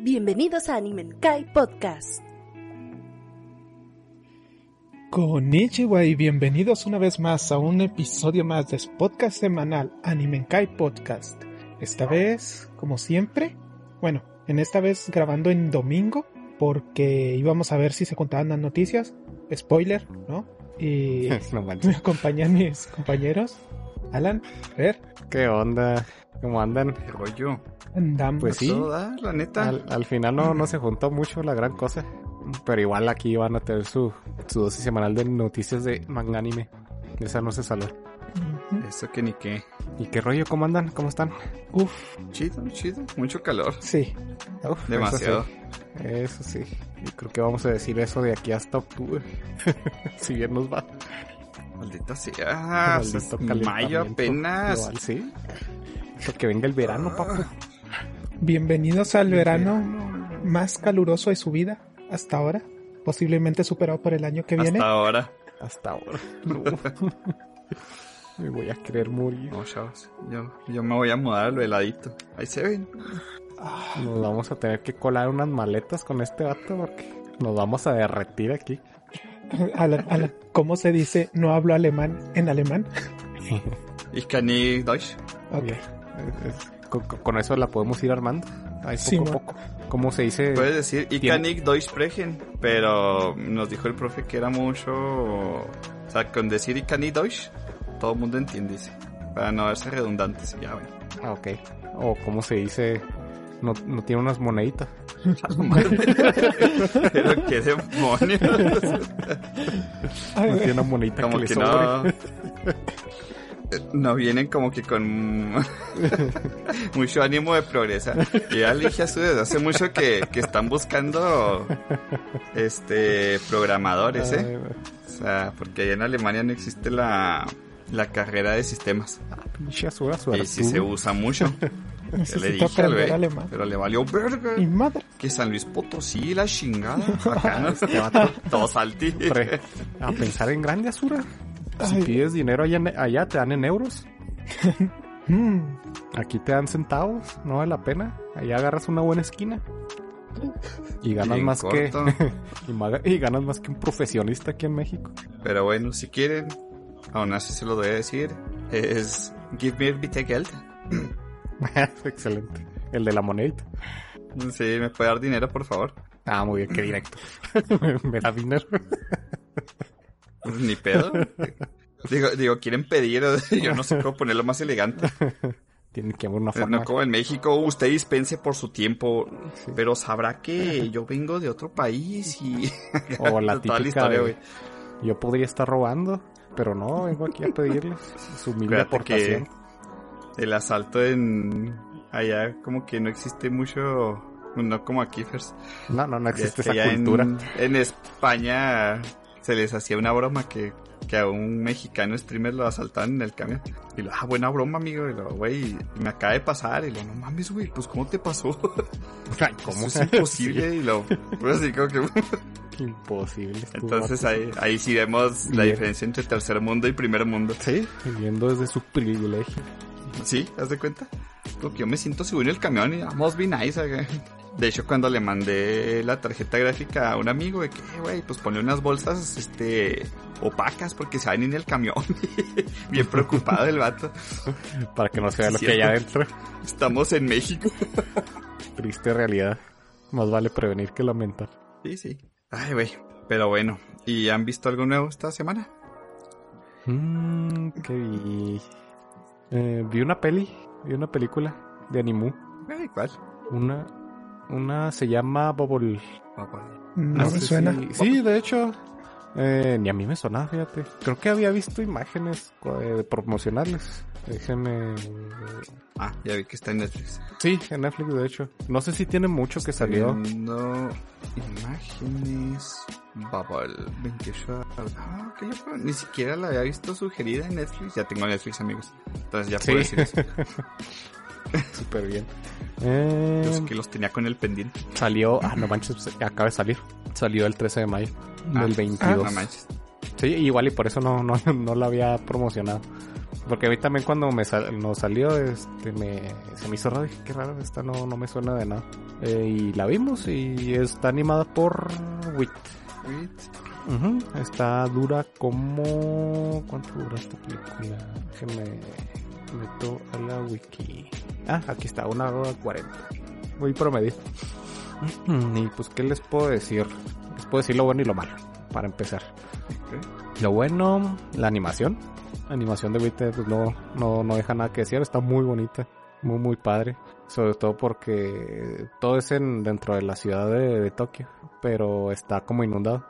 Bienvenidos a Animenkai Podcast. Konnichiwa y bienvenidos una vez más a un episodio más de podcast semanal Animenkai Podcast. Esta vez, como siempre, bueno, en esta vez grabando en domingo porque íbamos a ver si se contaban las noticias. Spoiler, ¿no? Y No me acompañan mis compañeros. Alan, a ver, ¿Qué onda? ¿Cómo andan? ¿Qué rollo? andamos. Pues sí. Da, la neta. Al, al final no, no se juntó mucho la gran cosa. Pero igual aquí van a tener su, su dosis semanal de noticias de manga anime. Esa no se salva. Eso que ni qué. ¿Y qué rollo? ¿Cómo andan? ¿Cómo están? Uf, Chido, chido. Mucho calor. sí. Uf, Demasiado. Eso sí. Eso sí. Y creo que vamos a decir eso de aquí hasta octubre. si bien nos va. Maldita sea. Maldito Mayo apenas. global, Sí. Eso que venga el verano, papu. Bienvenidos al verano más caluroso de su vida hasta ahora. Posiblemente superado por el año que viene. Hasta ahora. Hasta ahora. No. Me voy a querer morir. No, chavos. Yo, yo me voy a mudar a lo heladito. Ahí se ven. Nos vamos a tener que colar unas maletas con este vato porque nos vamos a derretir aquí. Alan, Alan, ¿cómo se dice no hablo alemán en alemán? Ich kann nicht Deutsch. Ok. Es- Con, eso la podemos ir armando. Ahí poco Sí, a poco. ¿Cómo se dice? Puedes decir Ich Tiene- kann nicht Deutsch sprechen. Pero nos dijo el profe que era mucho. O sea, con decir nicht Deutsch, todo el mundo entiende. dice. Para no verse redundantes. Ya, bueno. Ah, ok. O cómo se dice... No, no tiene unas moneditas. Pero qué demonios. No tiene una monedita como que, que le sobre. no no vienen como que con mucho ánimo de progresar. Y ya le dije a su desde hace mucho que, que están buscando este programadores eh o sea porque allá en Alemania no existe la la carrera de sistemas. Azura, y sí se usa mucho. Le dije al alemán. pero le valió verga. Mi madre. que San Luis Potosí la chingada. Acá este vato todo salti Hombre, a pensar en grande, Azura. Si Ay. pides dinero allá, en- allá te dan en euros. Mm. Aquí te dan centavos, no vale la pena. Allá agarras una buena esquina. Y ganas Bien más que y, ganas más que un profesionista aquí en México. Pero bueno, si quieren, aún así se lo voy a decir, es Give me bitte Geld. Excelente. El de la monedita. Sí, me puede dar dinero, por favor. Ah, muy bien, qué directo. Me da dinero. Pues ni pedo. digo, digo, quieren pedir, yo no sé cómo ponerlo más elegante. Tiene que haber una forma. No como en México, usted dispense por su tiempo, Sí. pero sabrá que yo vengo de otro país y... O la típica historia, de. Yo podría estar robando, pero no, vengo aquí a pedirles su humilde aportación. el asalto en... Allá como que no existe mucho... No como aquí, Fers. No, no, no existe Este, esa allá cultura. En, en España se les hacía una broma que, que a un mexicano streamer lo asaltaban en el camión. Y lo, ah, buena broma, amigo. Y lo, güey, me acaba de pasar. Y lo, no mames, güey, pues ¿cómo te pasó? Ay, ¿cómo? Es imposible. Y lo, pues así como que... Sí, imposible. Entonces ahí, ahí sí vemos la Bien. diferencia entre tercer mundo y primer mundo. Sí, viviendo desde su privilegio. ¿Sí? ¿Haz de cuenta? Porque yo me siento seguro en el camión y vamos be nice. De hecho, cuando le mandé la tarjeta gráfica a un amigo de que, "Eh, güey, pues ponle unas bolsas, este, opacas porque se van en el camión. Bien preocupado el vato. Para que no se vea lo que hay adentro. Estamos en México. Triste realidad. Más vale prevenir que lamentar. Sí, sí. Ay, güey. Pero bueno. ¿Y han visto algo nuevo esta semana? Mmm, ¿qué vi? Eh, vi una peli, vi una película de Animu. ¿cuál? Una, una se llama Bubble. No me sé suena. si- sí, de hecho, Eh, ni a mí me sonaba, fíjate. Creo que había visto imágenes eh, promocionales. Déjenme... Ah, ya vi que está en Netflix. Sí, en Netflix, de hecho. No sé si tiene mucho que salió. No, imágenes. Bubble 28. Ah, qué loco. Ni siquiera la había visto sugerida en Netflix. Ya tengo Netflix, amigos. Entonces ya puedo Sí. decir eso. Súper bien. Eh, Yo sé que los tenía con el pendiente. Salió, ah, no manches, acaba de salir. Salió el 13 de mayo Ah, del 22. no manches. Sí, igual y por eso no, no, no la había promocionado. Porque a mí también cuando me sal- nos salió, este, me, se me hizo raro, dije, qué raro, esta no, no me suena de nada. Eh, y la vimos y está animada por WIT. Ujú, Está dura como... ¿Cuánto dura esta película? Déjenme meto a la wiki. Ah, aquí está, una hora cuarenta. Muy promedio. Y pues, ¿qué les puedo decir? Les puedo decir lo bueno y lo malo, para empezar. Lo bueno, la animación. La animación de Wit pues no, no, no deja nada que decir, está muy bonita, muy muy padre. Sobre todo porque todo es en, dentro de la ciudad de, de Tokio, pero está como inundado.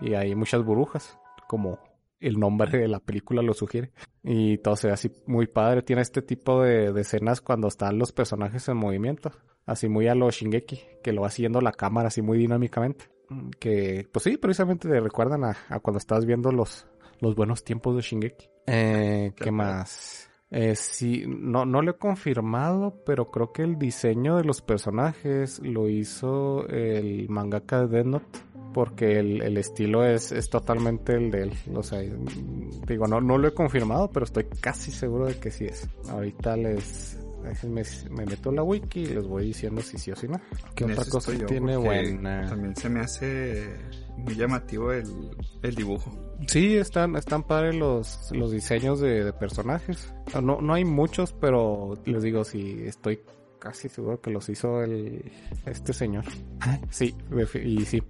Y hay muchas burbujas, como el nombre de la película lo sugiere. Y todo se ve así muy padre. Tiene este tipo de, de escenas cuando están los personajes en movimiento. Así muy a lo Shingeki, que lo va siguiendo la cámara así muy dinámicamente. Mm, Que, pues sí, precisamente te recuerdan a, a cuando estabas viendo los, los buenos tiempos de Shingeki. Eh, ¿Qué Qué más? Eh, sí, no, no lo he confirmado, pero creo que el diseño de los personajes lo hizo el mangaka de Death Note. Porque el, el estilo es, es totalmente el de él. O sea, digo, no, no lo he confirmado, pero estoy casi seguro de que sí es. Ahorita les... Me meto en la wiki y les voy diciendo si sí o si no. ¿Qué otra cosa yo, tiene buena? También se me hace muy llamativo el, el dibujo. Sí, están, están padres los, los diseños de, de personajes. No, no hay muchos, pero les digo, sí, estoy casi seguro que los hizo el, este señor. Sí, defi- y sí.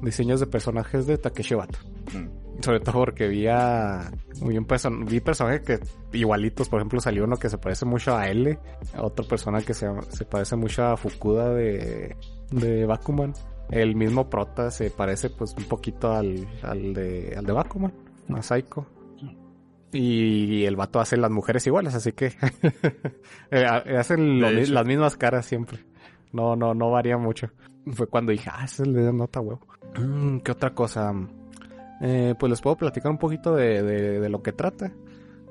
Diseños de personajes de Takeshi Obata. Mm. Sobre todo porque vi a, vi, un person- vi personajes que igualitos, por ejemplo salió uno que se parece mucho a L, otra persona que se, se parece mucho a Fukuda de, de Bakuman. El mismo prota se parece pues un poquito al, al de, al de Bakuman, a. Y, el vato hace las mujeres iguales, así que eh, hacen lo las mismas caras siempre. No, no, no varía mucho. Fue cuando dije, ah, ese le da nota huevo. Mm, ¿Qué otra cosa? Eh, pues les puedo platicar un poquito de, de, de lo que trata.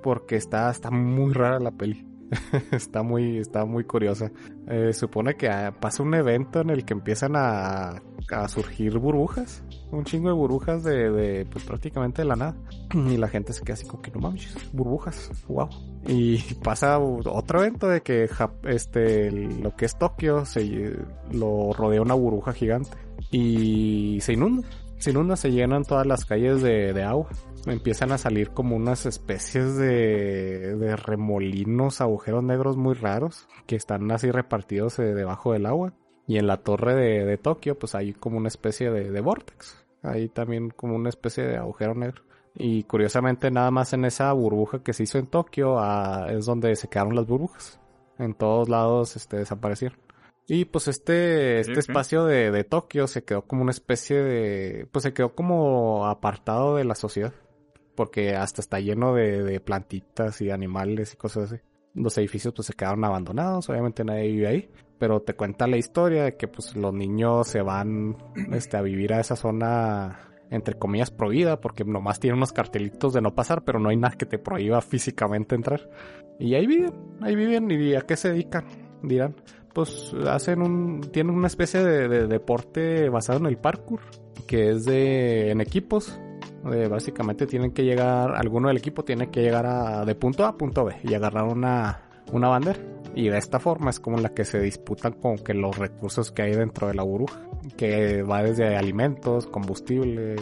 Porque está, está muy rara la peli. está muy, está muy curiosa. Eh, supone que ah, pasa un evento en el que empiezan a, a surgir burbujas. Un chingo de burbujas de, de, pues prácticamente de la nada. Y la gente se queda así como que no mames, burbujas, wow. Y pasa otro evento de que este, lo que es Tokio se lo rodea una burbuja gigante. Y se inunda se inunda, se llenan todas las calles de, agua. Empiezan a salir como unas especies de, de remolinos, agujeros negros muy raros que están así repartidos eh, debajo del agua. Y en la torre de, de Tokio, pues hay como una especie de, de vortex. Hay también como una especie de agujero negro. Y curiosamente, nada más en esa burbuja que se hizo en Tokio ah, es donde se quedaron las burbujas. En todos lados este, desaparecieron. Y pues este, este espacio de, de Tokio se quedó como una especie de, pues se quedó como apartado de la sociedad. Porque hasta está lleno de, de plantitas y animales y cosas así. Los edificios pues se quedaron abandonados, obviamente nadie vive ahí. Pero te cuenta la historia de que pues los niños se van este, a vivir a esa zona entre comillas prohibida porque nomás tiene unos cartelitos de no pasar, pero no hay nada que te prohíba físicamente entrar. Y ahí viven, ahí viven y a qué se dedican, dirán pues hacen un tienen una especie de, de deporte basado en el parkour que es de en equipos. Eh, básicamente tienen que llegar alguno del equipo tiene que llegar a de punto A a punto B y agarrar una una bandera. Y de esta forma es como en la que se disputan con que los recursos que hay dentro de la burbuja que va desde alimentos combustible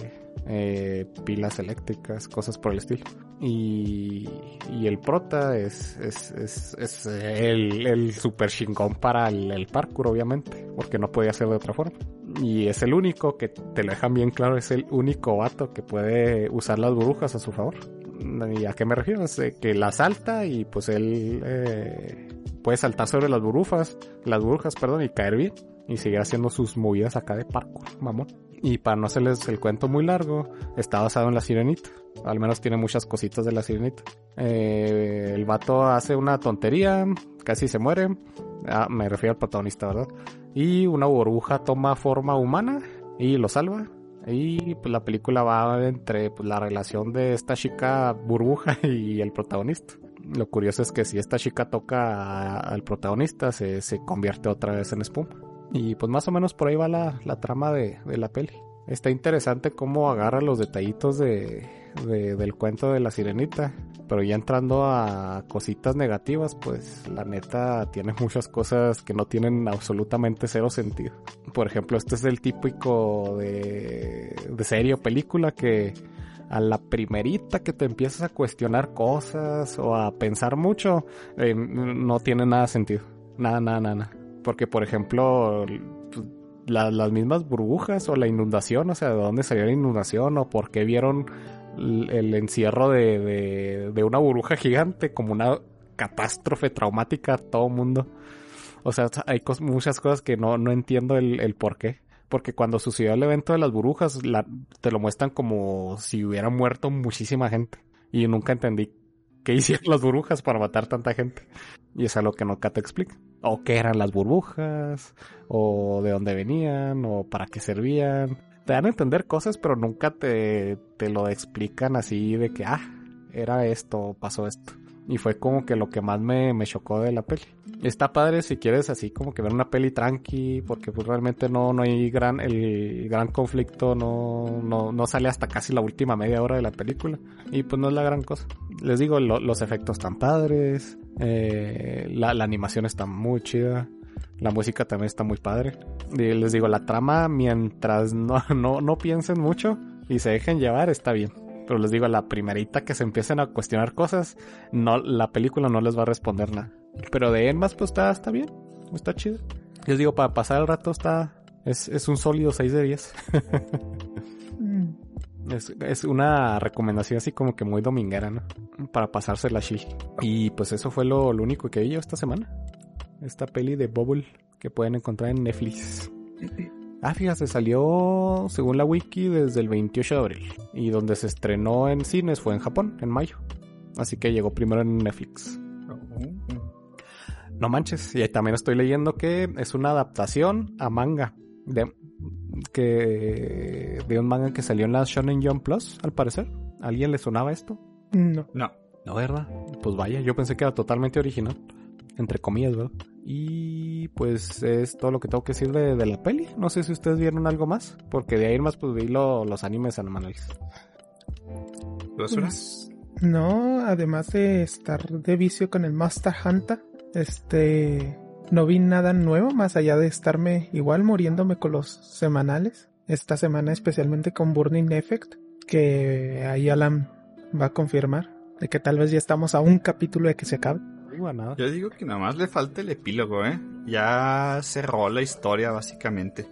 eh, pilas eléctricas cosas por el estilo y, y el prota es, es, el, super chingón para el, el parkour, obviamente, porque no podía ser de otra forma. Y es el único que te lo dejan bien claro, es el único vato que puede usar las burbujas a su favor. ¿Y a qué me refiero? Es eh, que la salta y pues él eh, puede saltar sobre las burbujas, las burbujas, perdón, y caer bien. y seguir haciendo sus movidas acá de parkour, mamón. Y para no hacerles el cuento muy largo, está basado en la sirenita. Al menos tiene muchas cositas de la sirenita. Eh, el vato hace una tontería, casi se muere. Ah, me refiero al protagonista, ¿verdad? Y una burbuja toma forma humana y lo salva. Y pues la película va entre pues, la relación de esta chica burbuja y el protagonista. Lo curioso es que si esta chica toca al protagonista, se, se convierte otra vez en espuma. Y pues más o menos por ahí va la, la trama de, de, la peli. Está interesante cómo agarra los detallitos de, de, del cuento de la sirenita. Pero ya entrando a cositas negativas, pues la neta tiene muchas cosas que no tienen absolutamente cero sentido. Por ejemplo, este es el típico de, de serie o película que a la primerita que te empiezas a cuestionar cosas o a pensar mucho, eh, no tiene nada sentido. Nada, nada, nada. Porque, por ejemplo, la, las mismas burbujas o la inundación, o sea, de dónde salió la inundación o por qué vieron el, encierro de, de, una burbuja gigante como una catástrofe traumática a todo mundo. O sea, hay muchas cosas que no, no entiendo el, el por qué. Porque cuando sucedió el evento de las burbujas, la, te lo muestran como si hubiera muerto muchísima gente. Y nunca entendí qué hicieron las burbujas para matar tanta gente. Y es algo que nunca te explica. O qué eran las burbujas, o de dónde venían, o para qué servían. Te dan a entender cosas, pero nunca te, te lo explican así de que, ah, era esto, pasó esto. Y fue como que lo que más me, me chocó de la peli. Está padre si quieres así como que ver una peli tranqui, porque pues realmente no, no hay gran, el gran conflicto no, no, no sale hasta casi la última media hora de la película. Y pues no es la gran cosa. Les digo, lo, los efectos están padres, eh, la, la animación está muy chida. La música también está muy padre. Y les digo, la trama, mientras no, no, no piensen mucho y se dejen llevar, está bien. Pero les digo, la primerita que se empiecen a cuestionar cosas, no, la película no les va a responder nada. Pero de en más, pues está, está bien. Está chido. Les digo, para pasar el rato está. Es, es un sólido 6 de 10. es, es, una recomendación así como que muy dominguera, ¿no? Para pasarse la chi. Y pues eso fue lo, lo único que vi yo esta semana. Esta peli de Bubble que pueden encontrar en Netflix. Ah, fíjate, salió según la wiki desde el 28 de abril. Y donde se estrenó en cines fue en Japón, en mayo. Así que llegó primero en Netflix. No manches, y también estoy leyendo que es una adaptación a manga. De, que, de un manga que salió en la Shonen Jump Plus, al parecer. ¿A ¿Alguien le sonaba esto? No. No. No, ¿verdad? Pues vaya, yo pensé que era totalmente original. Entre comillas, ¿verdad? Y pues es todo lo que tengo que decir de, de, la peli. No sé si ustedes vieron algo más, porque de ahí más pues vi lo, los animes anuales. ¿Los pues, No, además de estar de vicio con el Master Hunter, este, no vi nada nuevo más allá de estarme igual muriéndome con los semanales. Esta semana especialmente con Burning Effect, que ahí Alan va a confirmar de que tal vez ya estamos a un capítulo de que se acabe. Nada. Yo digo que nada más le falta el epílogo, ¿eh? Ya cerró la historia, básicamente.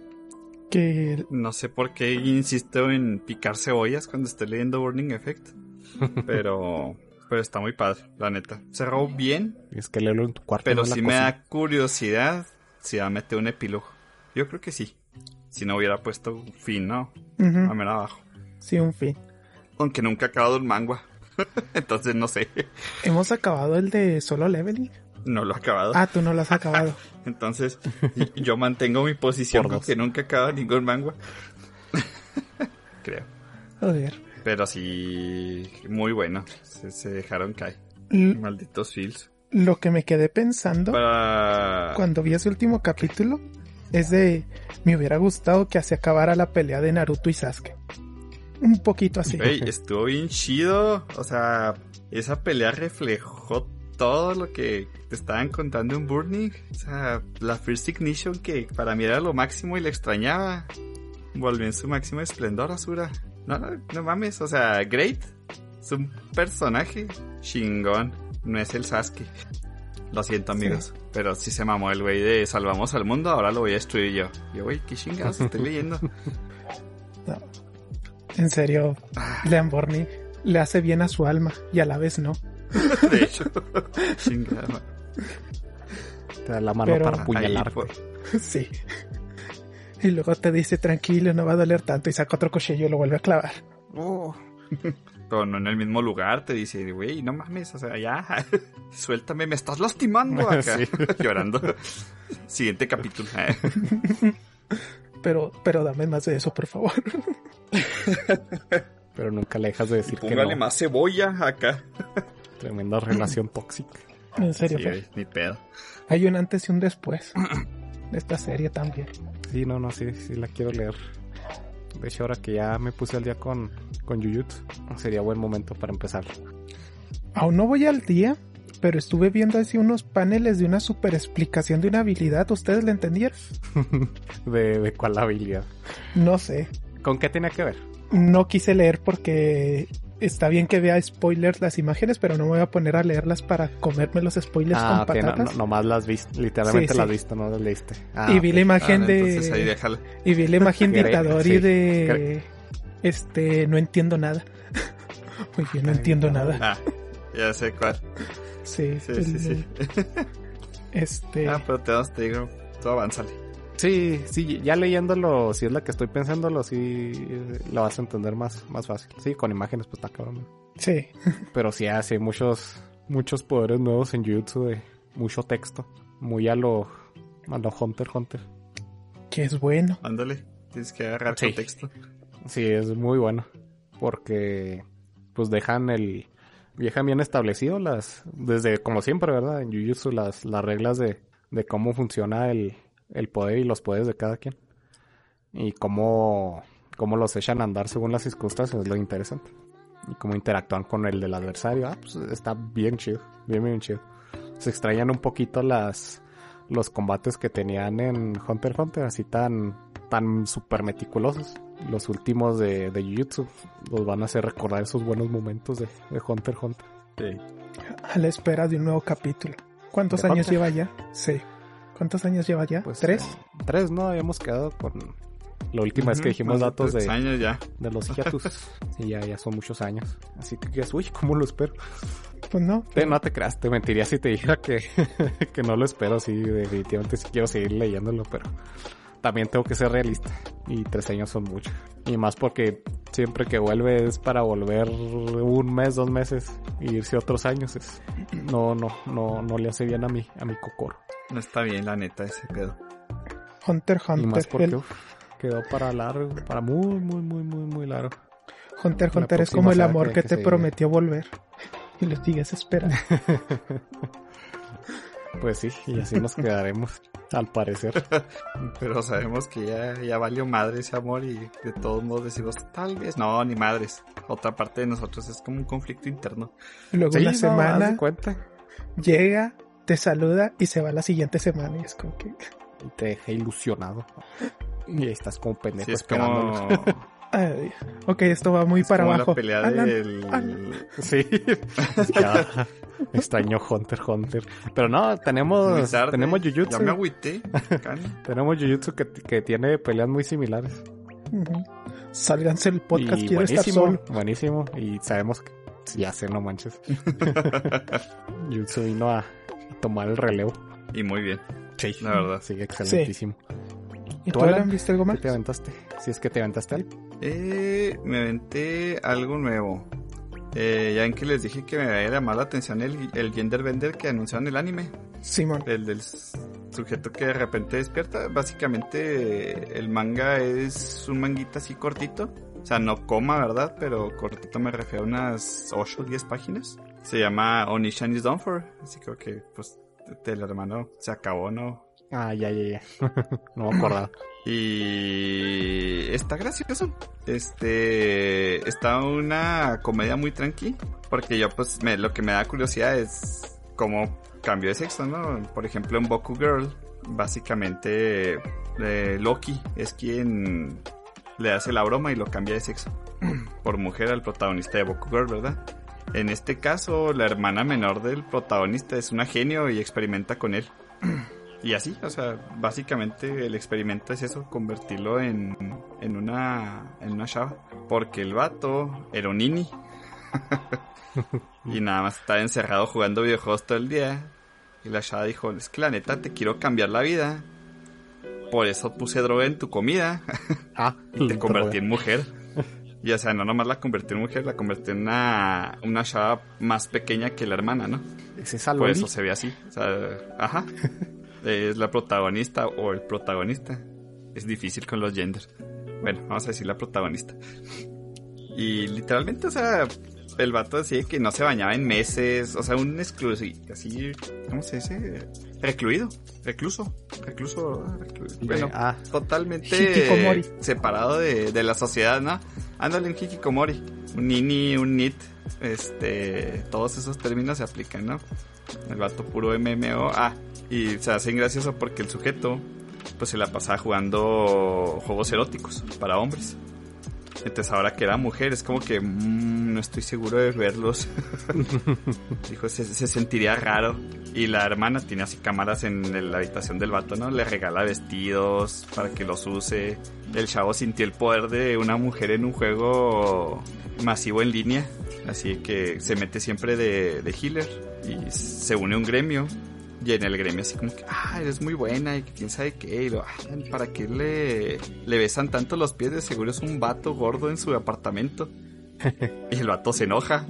Que... No sé por qué insisto en picar cebollas cuando esté leyendo Burning Effect. Pero... pero está muy padre, la neta. Cerró bien. Es que leerlo en tu cuarto. Pero sí me da curiosidad si va a meter un epílogo. Yo creo que sí. Si no hubiera puesto un fin, ¿no? Uh -huh. A ver abajo. Sí, un fin. Aunque nunca ha acabado un manga. Entonces no sé. ¿Hemos acabado el de solo leveling? No lo he acabado. Ah, tú no lo has acabado. Entonces, yo mantengo mi posición porque nunca acaba ningún manga. Creo. Joder. Pero sí, muy bueno. Se, se dejaron caer. L Malditos feels. Lo que me quedé pensando Para... cuando vi ese último capítulo es de me hubiera gustado que se acabara la pelea de Naruto y Sasuke un poquito así. Hey, estuvo bien chido. O sea, esa pelea reflejó todo lo que te estaban contando en Burning. O sea, la First Ignition que para mí era lo máximo y le extrañaba. Volvió en su máximo esplendor, Asura. No, no, no mames. O sea, Great es un personaje chingón. No es el Sasuke. Lo siento, amigos. Sí. Pero sí se mamó el güey de salvamos al mundo, ahora lo voy a destruir yo. Yo, güey, qué chingados estoy leyendo. No. En serio, Leon Borny le hace bien a su alma y a la vez no. De hecho, chingada. Te da la mano Pero, para apuñalarte. Por... Sí. Y luego te dice, tranquilo, no va a doler tanto. Y saca otro cuchillo y lo vuelve a clavar. Oh. Pero no en el mismo lugar, te dice, güey, no mames, o sea, ya, suéltame, me estás lastimando acá, Sí. llorando. Siguiente capítulo. Pero, pero dame más de eso, por favor. Pero nunca le dejas de decir que Póngale no. más cebolla acá. Tremenda relación tóxica. En serio, Sí, güey, ni pedo. hay un antes y un después de esta serie también. Sí, no, no, sí, sí la quiero leer. De hecho, ahora que ya me puse al día con, con Jujutsu, sería buen momento para empezar. Aún no voy al día, pero estuve viendo así unos paneles de una super explicación de una habilidad. ¿Ustedes la entendieron? de, de cuál habilidad. No sé. ¿Con qué tiene que ver? No quise leer porque está bien que vea spoilers las imágenes, pero no me voy a poner a leerlas para comerme los spoilers ah, con ok, no, patatas. no, nomás las viste, literalmente Sí, las viste, no las leíste. Ah, y vi ok. la imagen Ah, de ahí déjala. y vi la imagen de Itadori sí. de este no entiendo nada. Muy bien, no entiendo nada. Ah, ya sé cuál. Sí, Sí, el- sí, sí. Este Ah, pero te, te digo, tú avánzale. Sí, sí, ya leyéndolo, si es la que estoy pensándolo, sí la vas a entender más, más fácil. Sí, con imágenes pues está cabrón. sí, Pero sí hace muchos, muchos poderes nuevos en Jujutsu de mucho texto. Muy a lo, a lo Hunter Hunter. que es bueno. Ándale, tienes que agarrar Sí. contexto. Sí, es muy bueno. Porque pues dejan el. Dejan bien establecido las. Desde como siempre, ¿verdad? En Jujutsu las, las reglas de, de cómo funciona el, el poder y los poderes de cada quien. Y cómo, cómo los echan a andar según las circunstancias, es lo interesante. Y cómo interactúan con el del adversario. Ah, pues está bien chido. Bien, bien chido. Se extrañan un poquito las los combates que tenían en Hunter x Hunter, así tan, tan super meticulosos. Los últimos de, de Jujutsu los van a hacer recordar esos buenos momentos de, de Hunter x Hunter. Sí. A la espera de un nuevo capítulo. ¿Cuántos ¿De años Hunter? lleva ya? Sí. ¿Cuántos años lleva ya? Pues, ¿Tres? eh, tres, ¿no? Habíamos quedado con la última vez que dijimos datos de, años ya. de los hiatus. y ya, ya son muchos años. Así que uy, ¿cómo lo espero? Pues no. Te- no te creas, te mentiría si te dijera que, que no lo espero. Sí, definitivamente sí quiero seguir leyéndolo, pero también tengo que ser realista. Y tres años son mucho. Y más porque siempre que vuelve es para volver un mes, dos meses y irse otros años. Es, no, no, no, no le hace bien a mi, a mi cocoro. No está bien, la neta, ese pedo. Hunter x Y más Hunter. porque El- uf, quedó para largo, para muy, muy, muy, muy, muy largo. Hunter la Hunter es como el amor que- te prometió volver. Y lo sigues esperando. Pues sí, y así nos quedaremos, al parecer. Pero sabemos que ya, ya valió madre ese amor y de todos modos decimos, tal vez, no, ni madres. Otra parte de nosotros es como un conflicto interno. Luego Sí, una no, semana cuenta. llega, te saluda y se va la siguiente semana. Y es como que. y te deja ilusionado. Y ahí estás como pendejo Sí, es esperándolo. como, ay, ok, esto va muy es para como abajo. la pelea Alan, del... Alan. Sí. Ah, extraño Hunter Hunter. Pero no, tenemos, tenemos Ya me Jujutsu. agüité. Tenemos Jujutsu que, que tiene peleas muy similares. Sálganse el podcast, y quiero estar buenísimo, solo. buenísimo. Y sabemos que, ya sé, no manches. Jujutsu vino a, a tomar el relevo. y muy bien, Sí, la verdad. Sí, excelentísimo. ¿Y ¿Tú, Alan, Alan? viste algo ¿Qué más? te aventaste? Si es que te aventaste algo. Eh, me aventé algo nuevo. Eh, ya en que les dije que me había llamado la atención el, el Gender Bender que anunciaron el anime. Simón. El del sujeto que de repente despierta. Básicamente el manga es un manguita así cortito. O sea, no coma, ¿verdad? Pero cortito me refiero a unas 8 o 10 páginas. Se llama Onishan is Done For. Así creo que, pues, el hermano se acabó, ¿no? Ah, ya, ya, ya. no me acordaba. Y está gracioso. Este está una comedia muy tranqui. Porque yo pues me, lo que me da curiosidad es cómo cambió de sexo, ¿no? Por ejemplo en Boku Girl, básicamente eh, Loki es quien le hace la broma y lo cambia de sexo. Por mujer al protagonista de Boku Girl, ¿verdad? En este caso, la hermana menor del protagonista es una genio y experimenta con él. Y así, o sea, básicamente el experimento es eso, convertirlo en, en una en una chava. Porque el vato era un nini. y nada más estaba encerrado jugando videojuegos todo el día. Y la chava dijo, es que la neta te quiero cambiar la vida. por eso puse droga en tu comida. Ah, y te convertí en mujer. Y o sea, no nomás la convertí en mujer, la convertí en una, una chava más pequeña que la hermana, ¿no? ¿Es esa Por eso se ve así. O sea, ajá. es la protagonista o el protagonista. Es difícil con los genders. Bueno, vamos a decir la protagonista. Y literalmente, o sea, el vato decía que no se bañaba en meses. O sea, un exclusivo, así, ¿cómo se dice? Recluido, recluso, recluso, ¿verdad? Reclu- bueno, ah. totalmente separado de, de la sociedad, ¿no? Ándale un hikikomori, un nini, un nit, este, todos esos términos se aplican, ¿no? El vato puro MMO, ah, y se hacen gracioso porque el sujeto, pues se la pasaba jugando juegos eróticos para hombres. Entonces ahora que era mujer es como que mm, no estoy seguro de verlos. Dijo, se, se sentiría raro. Y la hermana tiene así cámaras en la habitación del vato, ¿no? Le regala vestidos para que los use. El chavo sintió el poder de una mujer en un juego masivo en línea. Así que se mete siempre de, de healer y se une a un gremio. Y en el gremio así como que, ah, eres muy buena y que quién sabe qué. Y lo, "Ay, ¿para qué le, le besan tanto los pies? De seguro es un vato gordo en su apartamento. y el vato se enoja.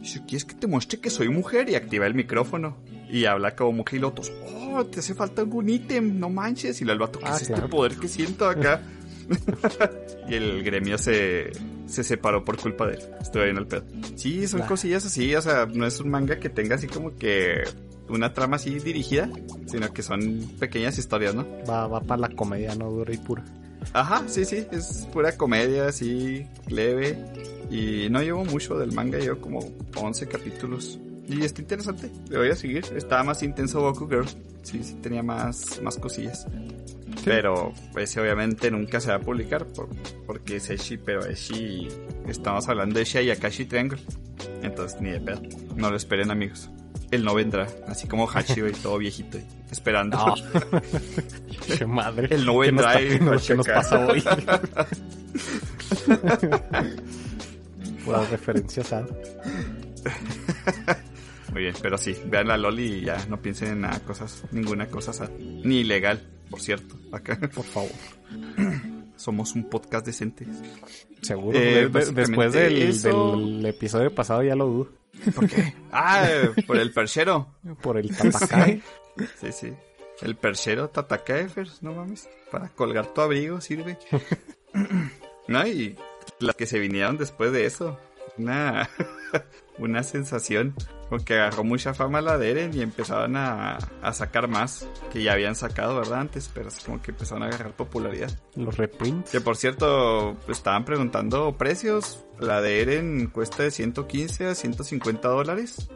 Dice, ¿quieres que te muestre que soy mujer? Y activa el micrófono. Y habla como mujer y los otros, oh, te hace falta algún ítem, no manches. Y el vato, ¿qué Ah, es claro. este poder que siento acá? y el gremio se, se separó por culpa de él. Estoy ahí en el pedo. Sí, son Nah. cosillas así, o sea, no es un manga que tenga así como que una trama así dirigida, sino que son pequeñas historias, ¿no? Va, va para la comedia, no dura y pura. Ajá, sí, sí, es pura comedia, así, leve. Y no llevo mucho del manga, llevo como 11 capítulos. Y está interesante, le voy a seguir. Estaba más intenso Goku Girl. Sí, sí, tenía más, más cosillas. Pero ese obviamente nunca se va a publicar por- porque es Eshi, pero Eshi... Estamos hablando de Eshi Ayakashi Triangle. Entonces ni de pedo. No lo esperen amigos. Él no vendrá, así como Hachi, güey, todo viejito, esperando. No. Qué madre. El no ¿Qué nos, y qué nos- pasa hoy? Puras referencias a... Muy bien, pero sí, vean la Loli y ya no piensen en nada, cosas, ninguna cosa sad. Ni ilegal, por cierto. Acá Por favor. somos un podcast decente. Seguro. Eh, De- después del, eso. del episodio pasado ya lo dudo. ¿Por qué? Ah, por el perchero. Por el Tatakai. Sí, sí. El perchero Tatakaefers, no mames. Para colgar tu abrigo sirve. no, y las que se vinieron después de eso. Una, una sensación. Porque agarró mucha fama la de Eren y empezaron a, a sacar más. Que ya habían sacado, ¿verdad? Antes, pero es como que empezaron a agarrar popularidad. Los reprints. Que por cierto, estaban preguntando precios. La de Eren cuesta de 115 a 150 dólares.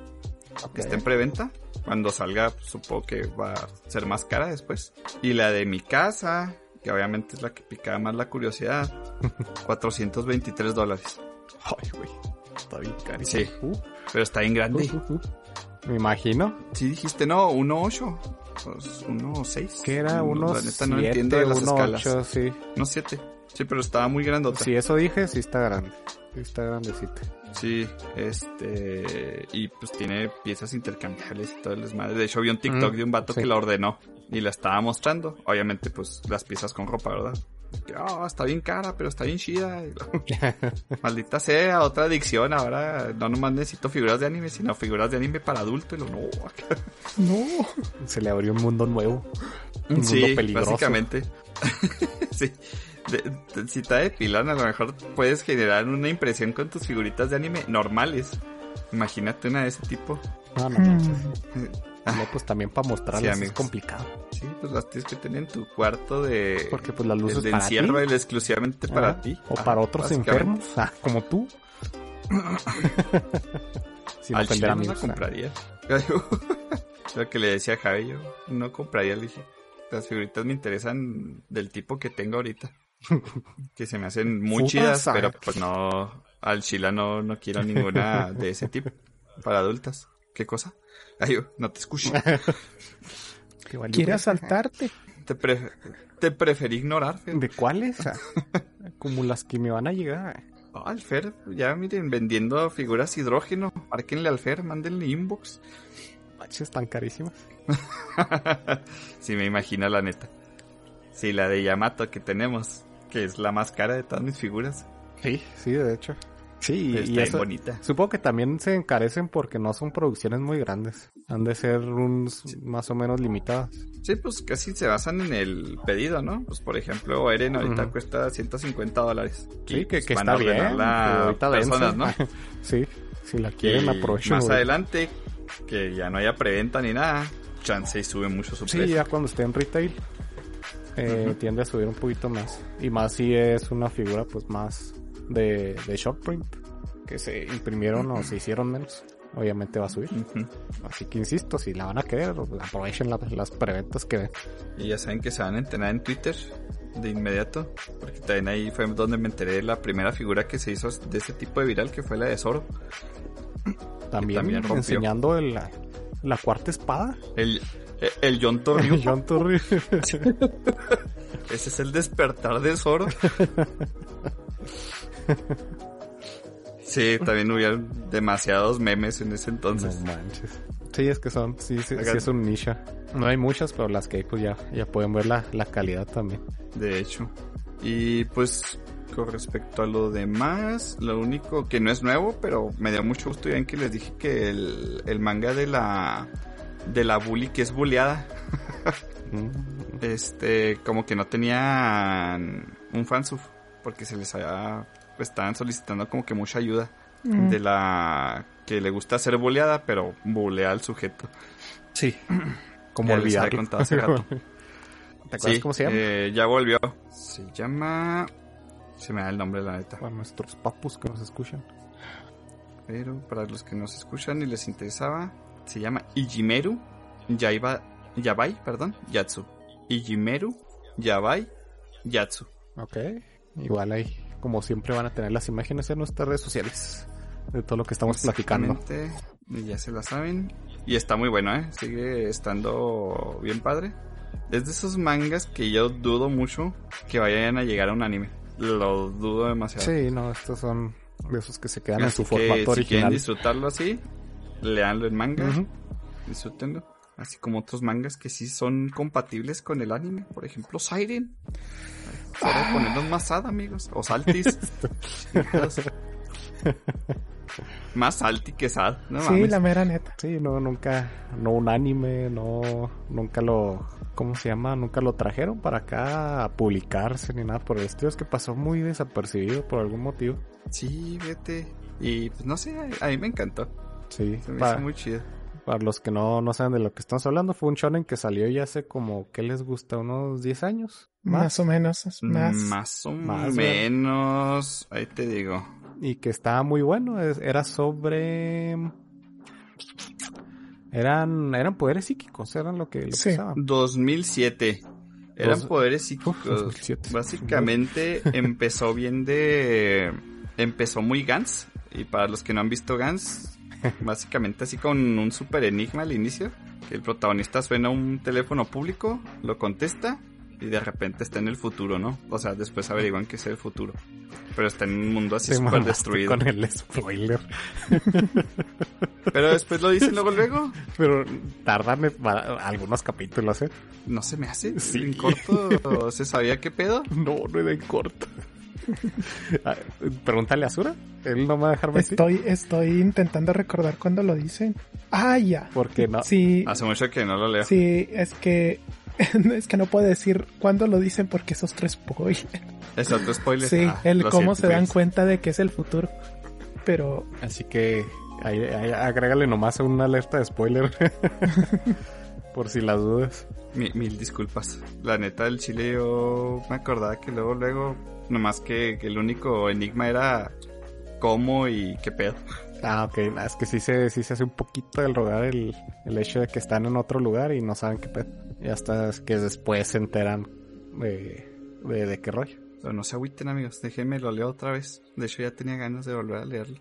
Ok. Que está en preventa. Cuando salga, supongo que va a ser más cara después. Y la de mi casa, que obviamente es la que picaba más la curiosidad. 423 dólares. Ay, güey. Está bien caro. Sí. Uh, Pero está bien grande. uh, uh. Me imagino Sí, dijiste, no, 1.8. Pues 1.6. que era No, unos La neta no 7, entiendo de las escalas. 8, sí. 1.7. Sí, pero estaba muy grandota. Si eso dije, sí está grande. Sí está grandecita. Sí, este. Y pues tiene piezas intercambiables y todo el desmadre. De hecho, vi un TikTok Mm, de un vato sí. que la ordenó y la estaba mostrando. Obviamente, pues las piezas con ropa, ¿verdad? "Ah, está bien cara, pero está bien chida. Maldita sea, otra adicción. Ahora no nomás necesito figuras de anime, sino figuras de anime para adulto. Y lo no. No. Se le abrió un mundo nuevo. Un mundo Sí, peligroso. básicamente. sí. De- de- si está de pilón, a lo mejor puedes generar una impresión con tus figuritas de anime normales. Imagínate una de ese tipo. No, no. No, pues también para mostrarlas Sí, es complicado. sí, pues las tienes que tener en tu cuarto de, Porque pues la luz es de para encierro, ti. exclusivamente para Ah, ti. O para otros básicamente. enfermos. Ah, como tú. Sin Al ofender a no la compraría. Lo que le decía a Javi, yo no compraría, le dije. Las figuritas me interesan del tipo que tengo ahorita. que se me hacen muy chidas, ah. pero pues no, al chila no, no quiero ninguna de ese tipo. Para adultas. ¿Qué cosa? Ay, yo, no te escucho. Quiere asaltarte. Te, pre- te preferí ignorar, Fer. ¿De cuáles? Ah, Como las que me van a llegar. Ah, al Fer, ya miren, vendiendo figuras hidrógeno. Márquenle al Fer, mándenle inbox. Manches, tan carísimas. sí, me imagino la neta. Sí, la de Yamato que tenemos, que es la más cara de todas mis figuras. Sí, sí, de hecho. Sí, Está y bien eso, bonita. supongo que también se encarecen porque no son producciones muy grandes. Han de ser uns más o menos limitadas. Sí, pues casi se basan en el pedido, ¿no? Pues por ejemplo, Eren ahorita Ujú. cuesta 150 dólares. Sí, Y, que, pues, que van está a bien. ahorita personas, ¿no? sí, si la quieren, aprovechen. Más adelante, que ya no haya preventa ni nada, chance y sube mucho su Sí, precio. ya cuando esté en retail eh, tiende a subir un poquito más. Y más si es una figura pues más de, de short print, que se imprimieron o se hicieron menos. Obviamente va a subir. Así que insisto, si la van a querer, aprovechen la- las preventas que ven. Y ya saben que se van a enterar en Twitter de inmediato, porque también ahí fue donde me enteré de la primera figura que se hizo de ese tipo de viral, que fue la de Zoro. También, también enseñando el- la, la cuarta espada. El, el John Torryu, John Torrey. ese es el despertar de Zoro. Sí, también hubieron demasiados memes en ese entonces. No manches. Sí, es que son, sí, sí, Acá- sí es un nicho. No hay muchas, pero las que hay, pues ya, ya pueden ver la, la calidad también. De hecho. Y pues con respecto a lo demás, lo único que no es nuevo, pero me dio mucho gusto ya en que les dije que el, el manga de la de la bully que es bulleada, Mm. este, como que no tenían un fansub, porque se les había, pues, estaban solicitando como que mucha ayuda Mm. de la que le gusta ser bulleada, pero bulea al sujeto. Sí. Como olvidarlo. contado hace rato. ¿Te acuerdas Sí, cómo se llama? eh, ya volvió. Se llama... Se me da el nombre, la neta. Para nuestros papus que nos escuchan. Pero para los que nos escuchan y les interesaba, se llama Ijimeru Yaiba, Yabai, perdón, Yatsu. Ijimeru Yabai Yatsu. Ok. Igual ahí, como siempre, van a tener las imágenes en nuestras redes sociales de todo lo que estamos platicando. Ya se la saben. Y está muy bueno, ¿eh? Sigue estando bien padre. Es de esos mangas que yo dudo mucho que vayan a llegar a un anime. Lo dudo demasiado. Sí, no, estos son de esos que se quedan en Así su que, formato si quieren disfrutarlo así, leanlo en manga. Ujú. disfrútenlo. Así como otros mangas que sí son compatibles con el anime. Por ejemplo, Siren. Solo ponernos más sad, amigos. O Saltis. más salty que sad. No sí, mames. la mera neta. Sí, no, nunca, no un anime, no, nunca lo, ¿cómo se llama? Nunca lo trajeron para acá a publicarse ni nada por el estilo. Es que pasó muy desapercibido por algún motivo. Sí, vete. Y pues no sé, a, a mí me encantó. Sí, Se me para, hizo muy chido. para los que no, no saben de lo que estamos hablando, fue un shonen que salió ya hace como, ¿qué les gusta? ¿Unos 10 años? Más, o menos. Más. Más o Más, menos. Ahí te digo. Y que estaba muy bueno, era sobre... Eran, eran poderes psíquicos, eran lo que, lo Sí. usaban. 2007. Eran Dos- poderes Uf, psíquicos. 2007. Básicamente empezó bien de... Empezó muy Gans. Y para los que no han visto Gans, básicamente así con un super enigma al inicio. Que el protagonista suena un teléfono público, lo contesta y de repente está en el futuro, ¿no? O sea, después averiguan que es el futuro. Pero está en un mundo así súper destruido. con el spoiler. Pero después lo dicen luego, luego. Pero tardan algunos capítulos, ¿eh? No se me hace. Sí. En corto se sabía qué pedo. No, no era en corto. Ah, Pregúntale a Sura. Él no me va a dejar mentir. Estoy, estoy intentando recordar cuándo lo dicen. Ah, ya. Porque no. Sí, Hace mucho que no lo leo. sí, es que es que no puedo decir cuándo lo dicen porque es otro spoiler. Es otro spoiler. Sí, Ah, el cómo siento, se dan pues. cuenta de que es el futuro. Pero Así que ahí, ahí agrégale nomás una alerta de spoiler. Por si las dudas. Mi- mil disculpas. La neta del chile yo me acordaba que luego, luego, nomás que, que el único enigma era cómo y qué pedo. Ah, ok. Es que sí se, sí se hace un poquito del rogar el, el hecho de que están en otro lugar y no saben qué pedo. Y hasta es que después se enteran de, de, de qué rollo. Pero no se agüiten amigos, déjenme lo leo otra vez. De hecho ya tenía ganas de volver a leerlo.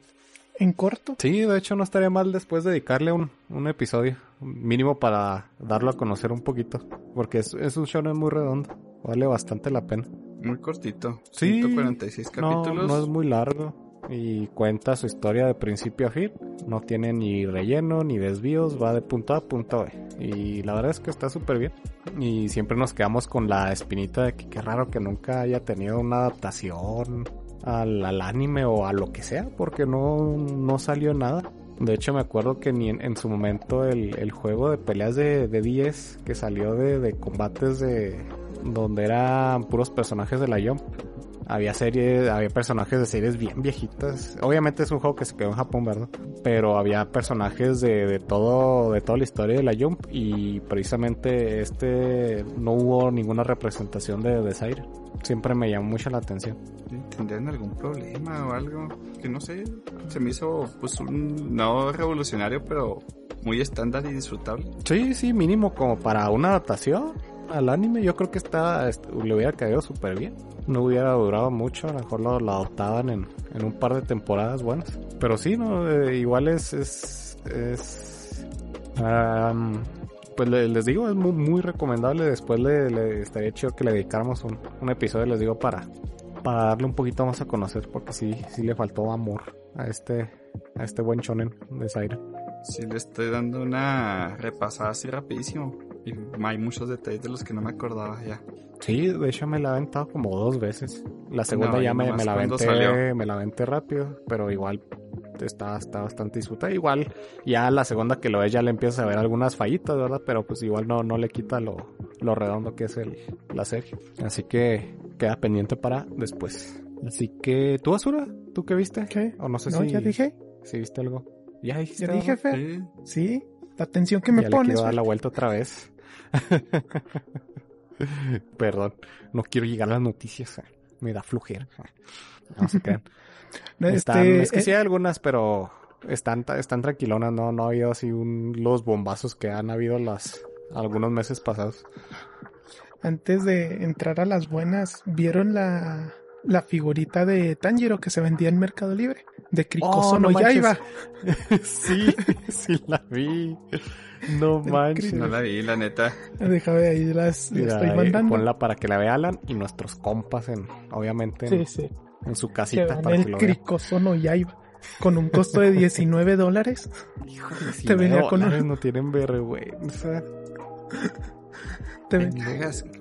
en corto, Sí, de hecho no estaría mal después dedicarle un, un episodio. Mínimo para darlo a conocer un poquito. Porque es, es un shonen muy redondo. Vale bastante la pena. Muy cortito. Sí. 146 No, capítulos. no es muy largo. Y cuenta su historia de principio a fin. No tiene ni relleno ni desvíos, va de punto A punto. Y la verdad es que está súper bien. Y siempre nos quedamos con la espinita de que qué raro que nunca haya tenido una adaptación al, al anime o a lo que sea, porque no, no salió nada. De hecho, me acuerdo que ni en, en su momento el, el, juego de peleas de, de 10 que salió de, de combates de donde eran puros personajes de la Jump había series, había personajes de series bien viejitas. Obviamente es un juego que se quedó en Japón, ¿verdad? Pero había personajes de, de todo, de toda la historia de la Jump y precisamente este no hubo ninguna representación de Desire. Siempre me llamó mucho la atención. ¿Tendrían algún problema o algo? Que no sé, se me hizo pues un no revolucionario, pero muy estándar y disfrutable. Sí, sí, mínimo como para una adaptación al anime, yo creo que está, le hubiera caído súper bien. No hubiera durado mucho, a lo mejor lo, lo adoptaban en, en, un par de temporadas buenas. Pero sí, no, eh, igual es, es, es um, pues le, les digo, es muy, muy recomendable. Después le, le, estaría chido que le dedicáramos un, un, episodio, les digo, para, para darle un poquito más a conocer, porque sí, sí le faltó amor a este, a este buen shonen de Zaira. Sí, le estoy dando una repasada así rapidísimo. Y hay muchos detalles de los que no me acordaba ya. Sí, de hecho me la he aventado como dos veces. La segunda no, ya me, me, la aventé, me la aventé rápido, pero igual está, está bastante disfrutada. Igual ya la segunda que lo ves ya le empiezas a ver algunas fallitas, ¿verdad? Pero pues igual no, no le quita lo, lo redondo que es el, la serie. Así que queda pendiente para después. Así que, ¿tú, Asura? ¿Tú qué viste? ¿Qué? O no sé no, si... ya dije. Si viste algo. Ya dijiste. Ya dije, Fer. Sí. sí. La atención que me ya pones. Le quiero dar la vuelta otra vez. Perdón, no quiero llegar a las noticias. Me da flujera. No se crean. No, están, este, es que eh, sí hay algunas, pero están, están tranquilonas. No, no ha habido así un, los bombazos que han habido las algunos meses pasados. Antes de entrar a las buenas, ¿vieron la, la figurita de Tanjiro que se vendía en Mercado Libre? De Krikosono oh, no Yaiba. sí, sí la vi. No manches. No la vi, la neta. Déjame ahí las, Mira, estoy eh, mandando. Ponla para que la vea Alan y nuestros compas en, obviamente, en, Sí, sí. en su Que casita para que el lo vean. Krikosono Yaiba. Con un costo de 19 dólares. Hijo Te venía con dólares, un- no tienen vergüenza. Te ven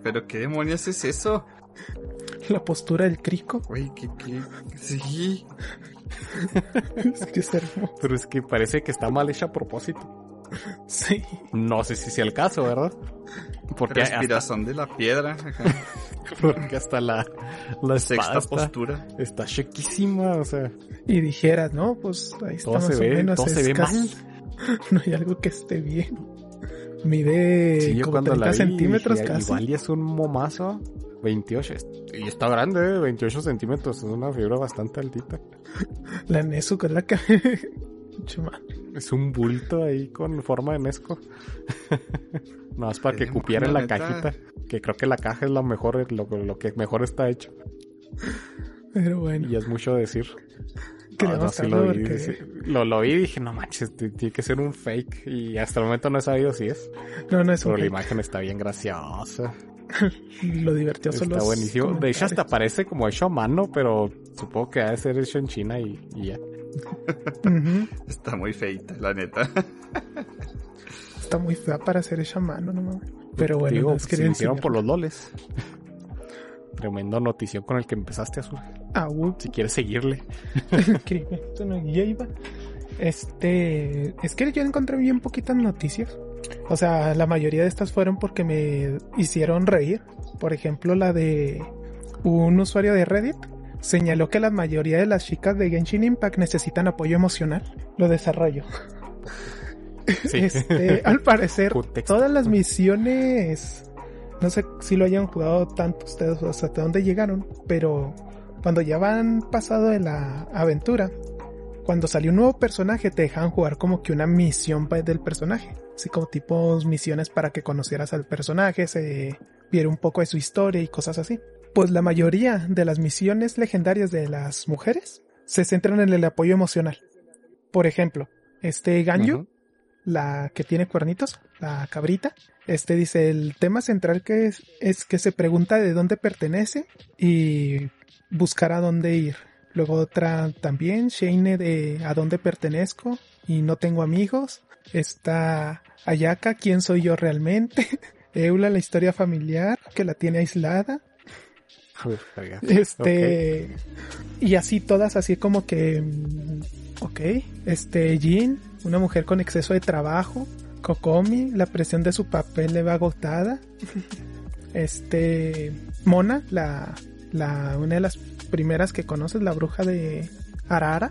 Pero qué demonios es eso? La postura del crico. Güey, qué, qué. Sí. Es que es hermoso. Pero es que parece que está mal hecha a propósito. Sí. No sé si sea el caso, ¿verdad? Porque hasta, Respiración de la piedra. Porque hasta la, la Sexta está, postura. está chequísima, o sea, Y dijeras, no, pues ahí está todo más se o ve, menos. todo se ve mal. No hay algo que esté bien. Mide Sí, yo como cuando 30 la vi centímetros dije, casi. igual y es un momazo. 28. es- Y está grande, ¿eh? 28 centímetros. Es una figura bastante altita. La Nezuko es la que... Es un bulto ahí con forma de Nesco. Nada más para que cupiera en la neta. cajita. Que creo que la caja es lo mejor, lo, lo que mejor está hecho. Pero bueno, Y es mucho decir. No, no, sí lo, vi, porque sí. lo, lo vi y dije, no manches, tiene que ser un fake. Y hasta el momento no he sabido si es. no, no es Pero un la fake. imagen está bien graciosa. Lo divertido son Está los buenísimo. De hecho, hasta parece como hecho a mano, pero supongo que ha de ser hecho en China y, y ya. Está muy feita, la neta. Está muy fea para hacer esa mano, no mames. Pero bueno, Digo, lo hicieron enseñar. por los loles. Tremendo notición con el que empezaste, Azul. Ah, uh, Si quieres seguirle. esto no ya iba. Este, es que yo encontré bien poquitas noticias. O sea, la mayoría de estas fueron porque me hicieron reír. Por ejemplo, la de un usuario de Reddit señaló que la mayoría de las chicas de Genshin Impact necesitan apoyo emocional. Lo desarrollo. Sí. Este, al parecer, todas las misiones, no sé si lo hayan jugado tanto ustedes, o hasta dónde llegaron, pero cuando ya van pasado de la aventura, cuando salió un nuevo personaje, te dejan jugar como que una misión del personaje, así como tipos misiones para que conocieras al personaje, se viera un poco de su historia y cosas así. Pues la mayoría de las misiones legendarias de las mujeres se centran en el apoyo emocional. Por ejemplo, este Ganyu, la que tiene cuernitos, la cabrita. Este dice, el tema central que es, es que se pregunta de dónde pertenece y buscar a dónde ir. Luego otra también, Shane de ¿A dónde pertenezco? Y no tengo amigos. Está Ayaka, ¿quién soy yo realmente? Eula, la historia familiar, que la tiene aislada. Este. Y así todas, así como que. mm, Ok. Este, Jin, una mujer con exceso de trabajo. Kokomi, la presión de su papel le va agotada. Este. Mona, la. la una de las primeras que conoces, la bruja de Arara.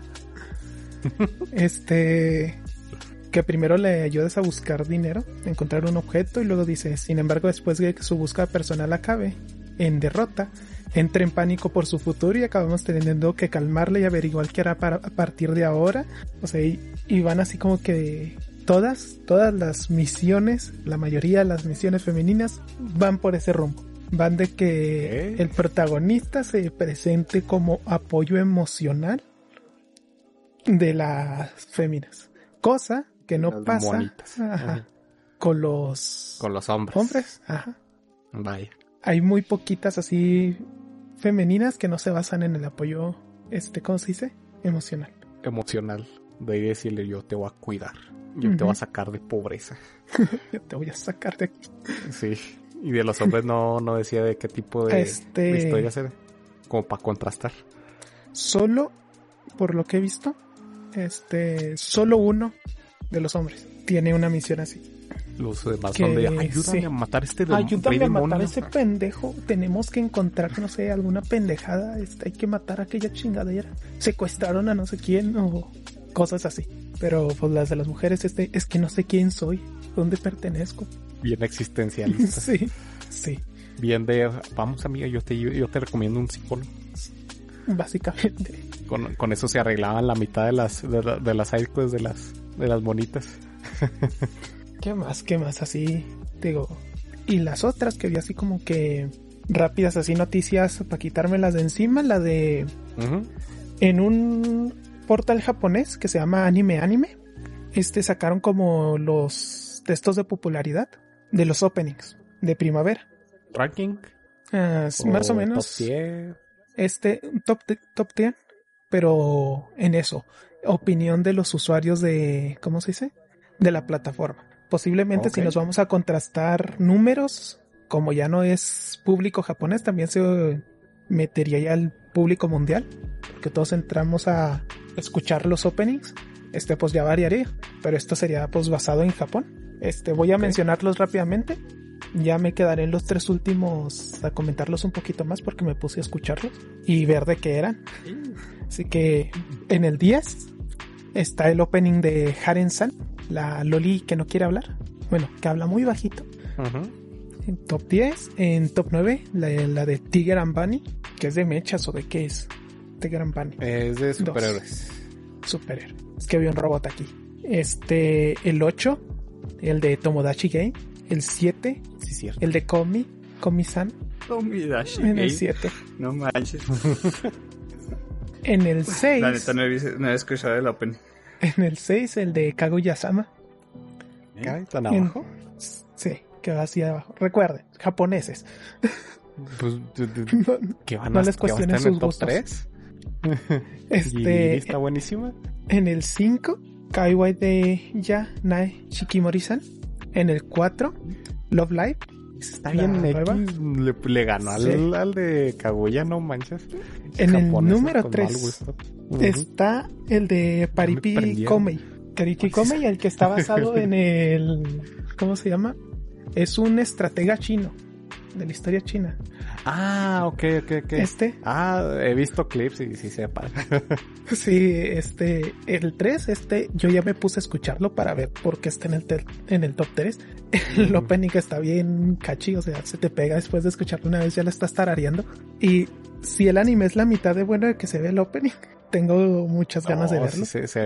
este. Que primero le ayudas a buscar dinero, encontrar un objeto y luego dice, sin embargo, después de que su búsqueda personal acabe en derrota, entra en pánico por su futuro y acabamos teniendo que calmarle y averiguar qué hará para, a partir de ahora. O sea, y, y van así como que todas, todas las misiones, la mayoría de las misiones femeninas van por ese rumbo. Van de que el protagonista se presente como apoyo emocional de las féminas. Cosa que no Las pasa ajá, con los Con los hombres. hombres. Ajá Vaya. hay muy poquitas así femeninas que no se basan en el apoyo, este, ¿cómo se dice? Emocional. Emocional. De ahí decirle yo te voy a cuidar. Yo te voy a sacar de pobreza. Yo te voy a sacar de aquí. Sí. Y de los hombres no, no decía de qué tipo de, Este- de historias era. Como para contrastar. Solo, por lo que he visto, este, solo uno de los hombres tiene una misión así. Los demás Que son de ayúdame sí. a matar a este Ayúdame a matar demonio". a ese pendejo. Tenemos que encontrar, no sé, alguna pendejada. Este, hay que matar a aquella chingadera. Secuestraron a no sé quién o cosas así. Pero pues las de las mujeres, este, es que no sé quién soy, dónde pertenezco. Bien existencialista. Sí, sí, Bien de vamos amiga, yo te, yo te recomiendo un psicólogo. básicamente. Con, con eso se arreglaban la mitad de las de, la- de las sidequests de las de las bonitas. ¿Qué más? ¿Qué más? Así, digo. Y las otras que vi así como que rápidas, así noticias para quitármelas de encima, la de en un portal japonés que se llama Anime Anime, este sacaron como los textos de popularidad de los openings de primavera. Ranking. Ah, más o menos top 10. este top top 10, pero en eso, opinión de los usuarios de ¿cómo se dice? de la plataforma. Posiblemente si nos vamos a contrastar números, como ya no es público japonés, también se metería ya el público mundial, porque todos entramos a escuchar los openings. Este pues ya variaría, pero esto sería pues basado en Japón. Este voy a mencionarlos rápidamente. Ya me quedaré en los tres últimos a comentarlos un poquito más porque me puse a escucharlos y ver de qué eran. Así que en el 10 está el opening de Haren San, la Loli que no quiere hablar. Bueno, que habla muy bajito. En top 10, en top 9, la, la de Tiger and Bunny, que es de mechas o de qué es. Tiger and Bunny, Es de superhéroes. superhéroe. Es que había un robot aquí. Este, el 8, el de Tomodachi Game. El 7, Sí, cierto. el de Komi, Komi-san, Tomodachi en el Game. 7. No manches. En el 6, La neta no he, no he escuchado el open. en el 6, el de Kaguya-sama. Tan En- abajo. Sí, que va hacia abajo. Recuerden, japoneses. Pues, de- de- No, ¿qué van No a les cuestionen estar en el sus gustos. 3? Y Este, está buenísima. en el 5, Kaiwai de Ya Nae Shikimori-san. En el 4, Love Live. Está bien. Le, le ganó al, Sí. al de Kaguya, no manches. En el número con 3 mal gusto. Ujú. está el de Paripi. Komei. Paripi Komei, el que está basado en el. ¿Cómo se llama? Es un estratega chino. De la historia china. Ah, ok, ok, ok. Este, Ah, he visto clips y sí sepa. sí, este, el 3, este, yo ya me puse a escucharlo para ver por qué está en el, ter- en el top 3. El opening está bien catchy, o sea, se te pega después de escucharlo una vez, ya lo estás tarareando. Y si el anime es la mitad de bueno de que se ve el opening, tengo muchas ganas de No, verlo. Sí, sí,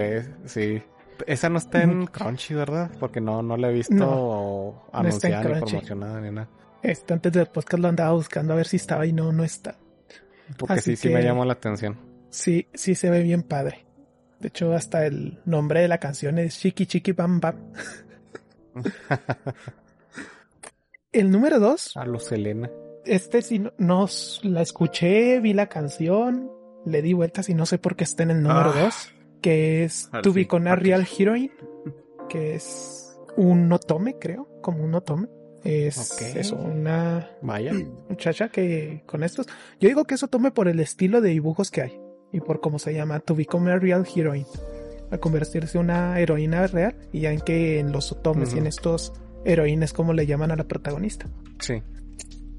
sí. Esa no está en. Crunchy, ¿verdad? Porque no, no la he visto No, no anunciada ni Crunchy. promocionada ni nada. Este, antes del podcast lo andaba buscando a ver si estaba y no, no está. Porque Así sí, sí me llamó la atención. Sí, sí se ve bien padre. De hecho, hasta el nombre de la canción es Chiki Chiki Bam Bam. el número 2, A los Selena. este sí no, no s- la escuché, vi la canción, le di vueltas y no sé por qué está en el número Ah. 2, que es Al To fin, Become a ¿para qué? Real Heroine, que es un otome, creo, como un otome. Es Ok. eso, una Vaya. muchacha que con estos. Yo digo que eso tome por el estilo de dibujos que hay y por cómo se llama To Become a Real Heroine. A convertirse en una heroína real y ya en que en los otomes y en estos heroínas como le llaman a la protagonista. Sí.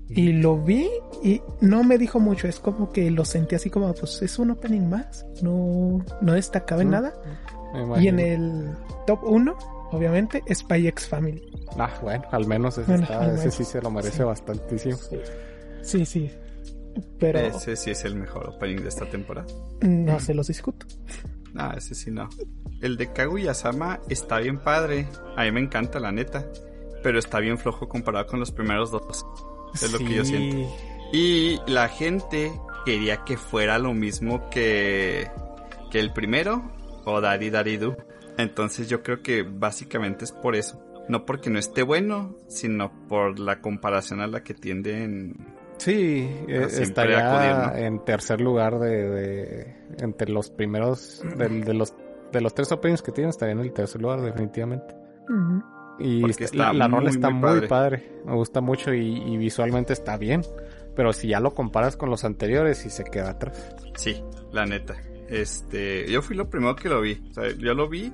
Y lo vi y no me dijo mucho, es como que lo sentí así como, pues es un opening más, no, no destacaba en nada. Y en el top 1, obviamente, Spy X Family. Ah, bueno, al menos ese, Bueno, está- al ese sí se lo merece Sí. bastantísimo. Sí, sí. Pero Ese sí es el mejor opening de esta temporada. no se los discuto. Ah, ese sí no. El de Kaguya-sama está bien padre. A mí me encanta, la neta. Pero está bien flojo comparado con los primeros dos. Es lo que yo siento. Y la gente quería que fuera lo mismo que, que el primero o Daddy Daddy Do. Entonces yo creo que básicamente es por eso. No porque no esté bueno, sino por la comparación a la que tienden. Sí, eh, estaría acudir, en tercer lugar de, de- entre los primeros de, los de los tres openings que tienen estaría en el tercer lugar definitivamente. Y está- está la, la rola muy, está muy muy padre. padre. me gusta mucho y, y visualmente está bien, pero si ya lo comparas con los anteriores sí se queda atrás. Sí, la neta. Este, yo fui lo primero que lo vi. O sea, yo lo vi,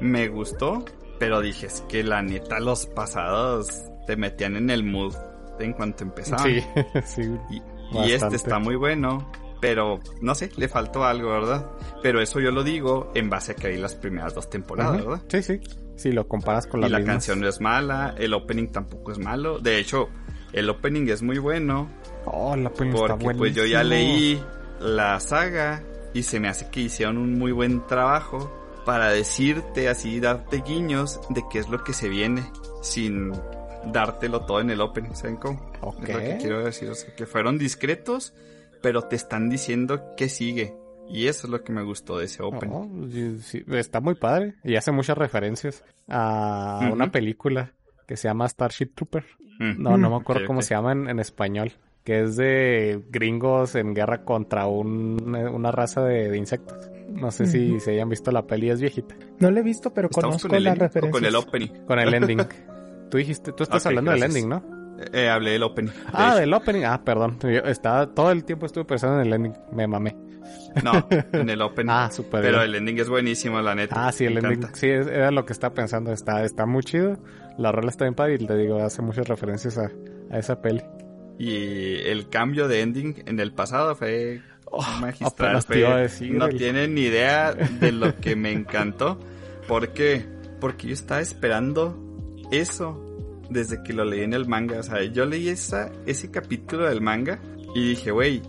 me gustó, pero dije, es que la neta los pasados te metían en el mood en cuanto empezaban. Sí, sí. Y, y este está muy bueno, pero no sé, le faltó algo, ¿verdad? Pero eso yo lo digo en base a que vi las primeras dos temporadas. ¿verdad? Sí, sí. Si lo comparas con Y las la mismas. canción no es mala, el opening tampoco es malo. De hecho, el opening es muy bueno Oh, la opening está porque pues yo ya leí la saga y se me hace que hicieron un muy buen trabajo para decirte así, darte guiños de qué es lo que se viene sin dártelo todo en el opening, ¿saben cómo? Es lo que quiero decir, o sea, que fueron discretos, pero te están diciendo qué sigue. Y eso es lo que me gustó de ese. Oh, sí, sí, está muy padre y hace muchas referencias a una película que se llama Starship Trooper. No, no me acuerdo cómo se llama en, en español. Que es de gringos en guerra contra un- una raza de, de insectos. No sé si Ujú. se hayan visto la peli, es viejita. No lo he visto, pero ¿Estamos conozco con las referencias. con el opening? Con el ending. tú dijiste, tú estás Ok, hablando gracias. del ending, ¿no? Eh, hablé del opening. de Ah, hecho. del opening. Ah, perdón. Yo estaba, todo el tiempo estuve pensando en el ending. Me mamé. No, en el opening. Ah, súper Pero bien. el ending es buenísimo, la neta. Ah, sí, el Me ending. encanta. Sí, era lo que estaba pensando. Está, está muy chido. La rola está bien padre y te digo, hace muchas referencias a, a esa peli. Y el cambio de ending en el pasado fue magistral. apenas te fue- a decir, no el- tienen ni idea de lo que me encantó. ¿Por qué? Porque yo estaba esperando eso desde que lo leí en el manga. O sea, yo leí esa, ese capítulo del manga y dije, güey,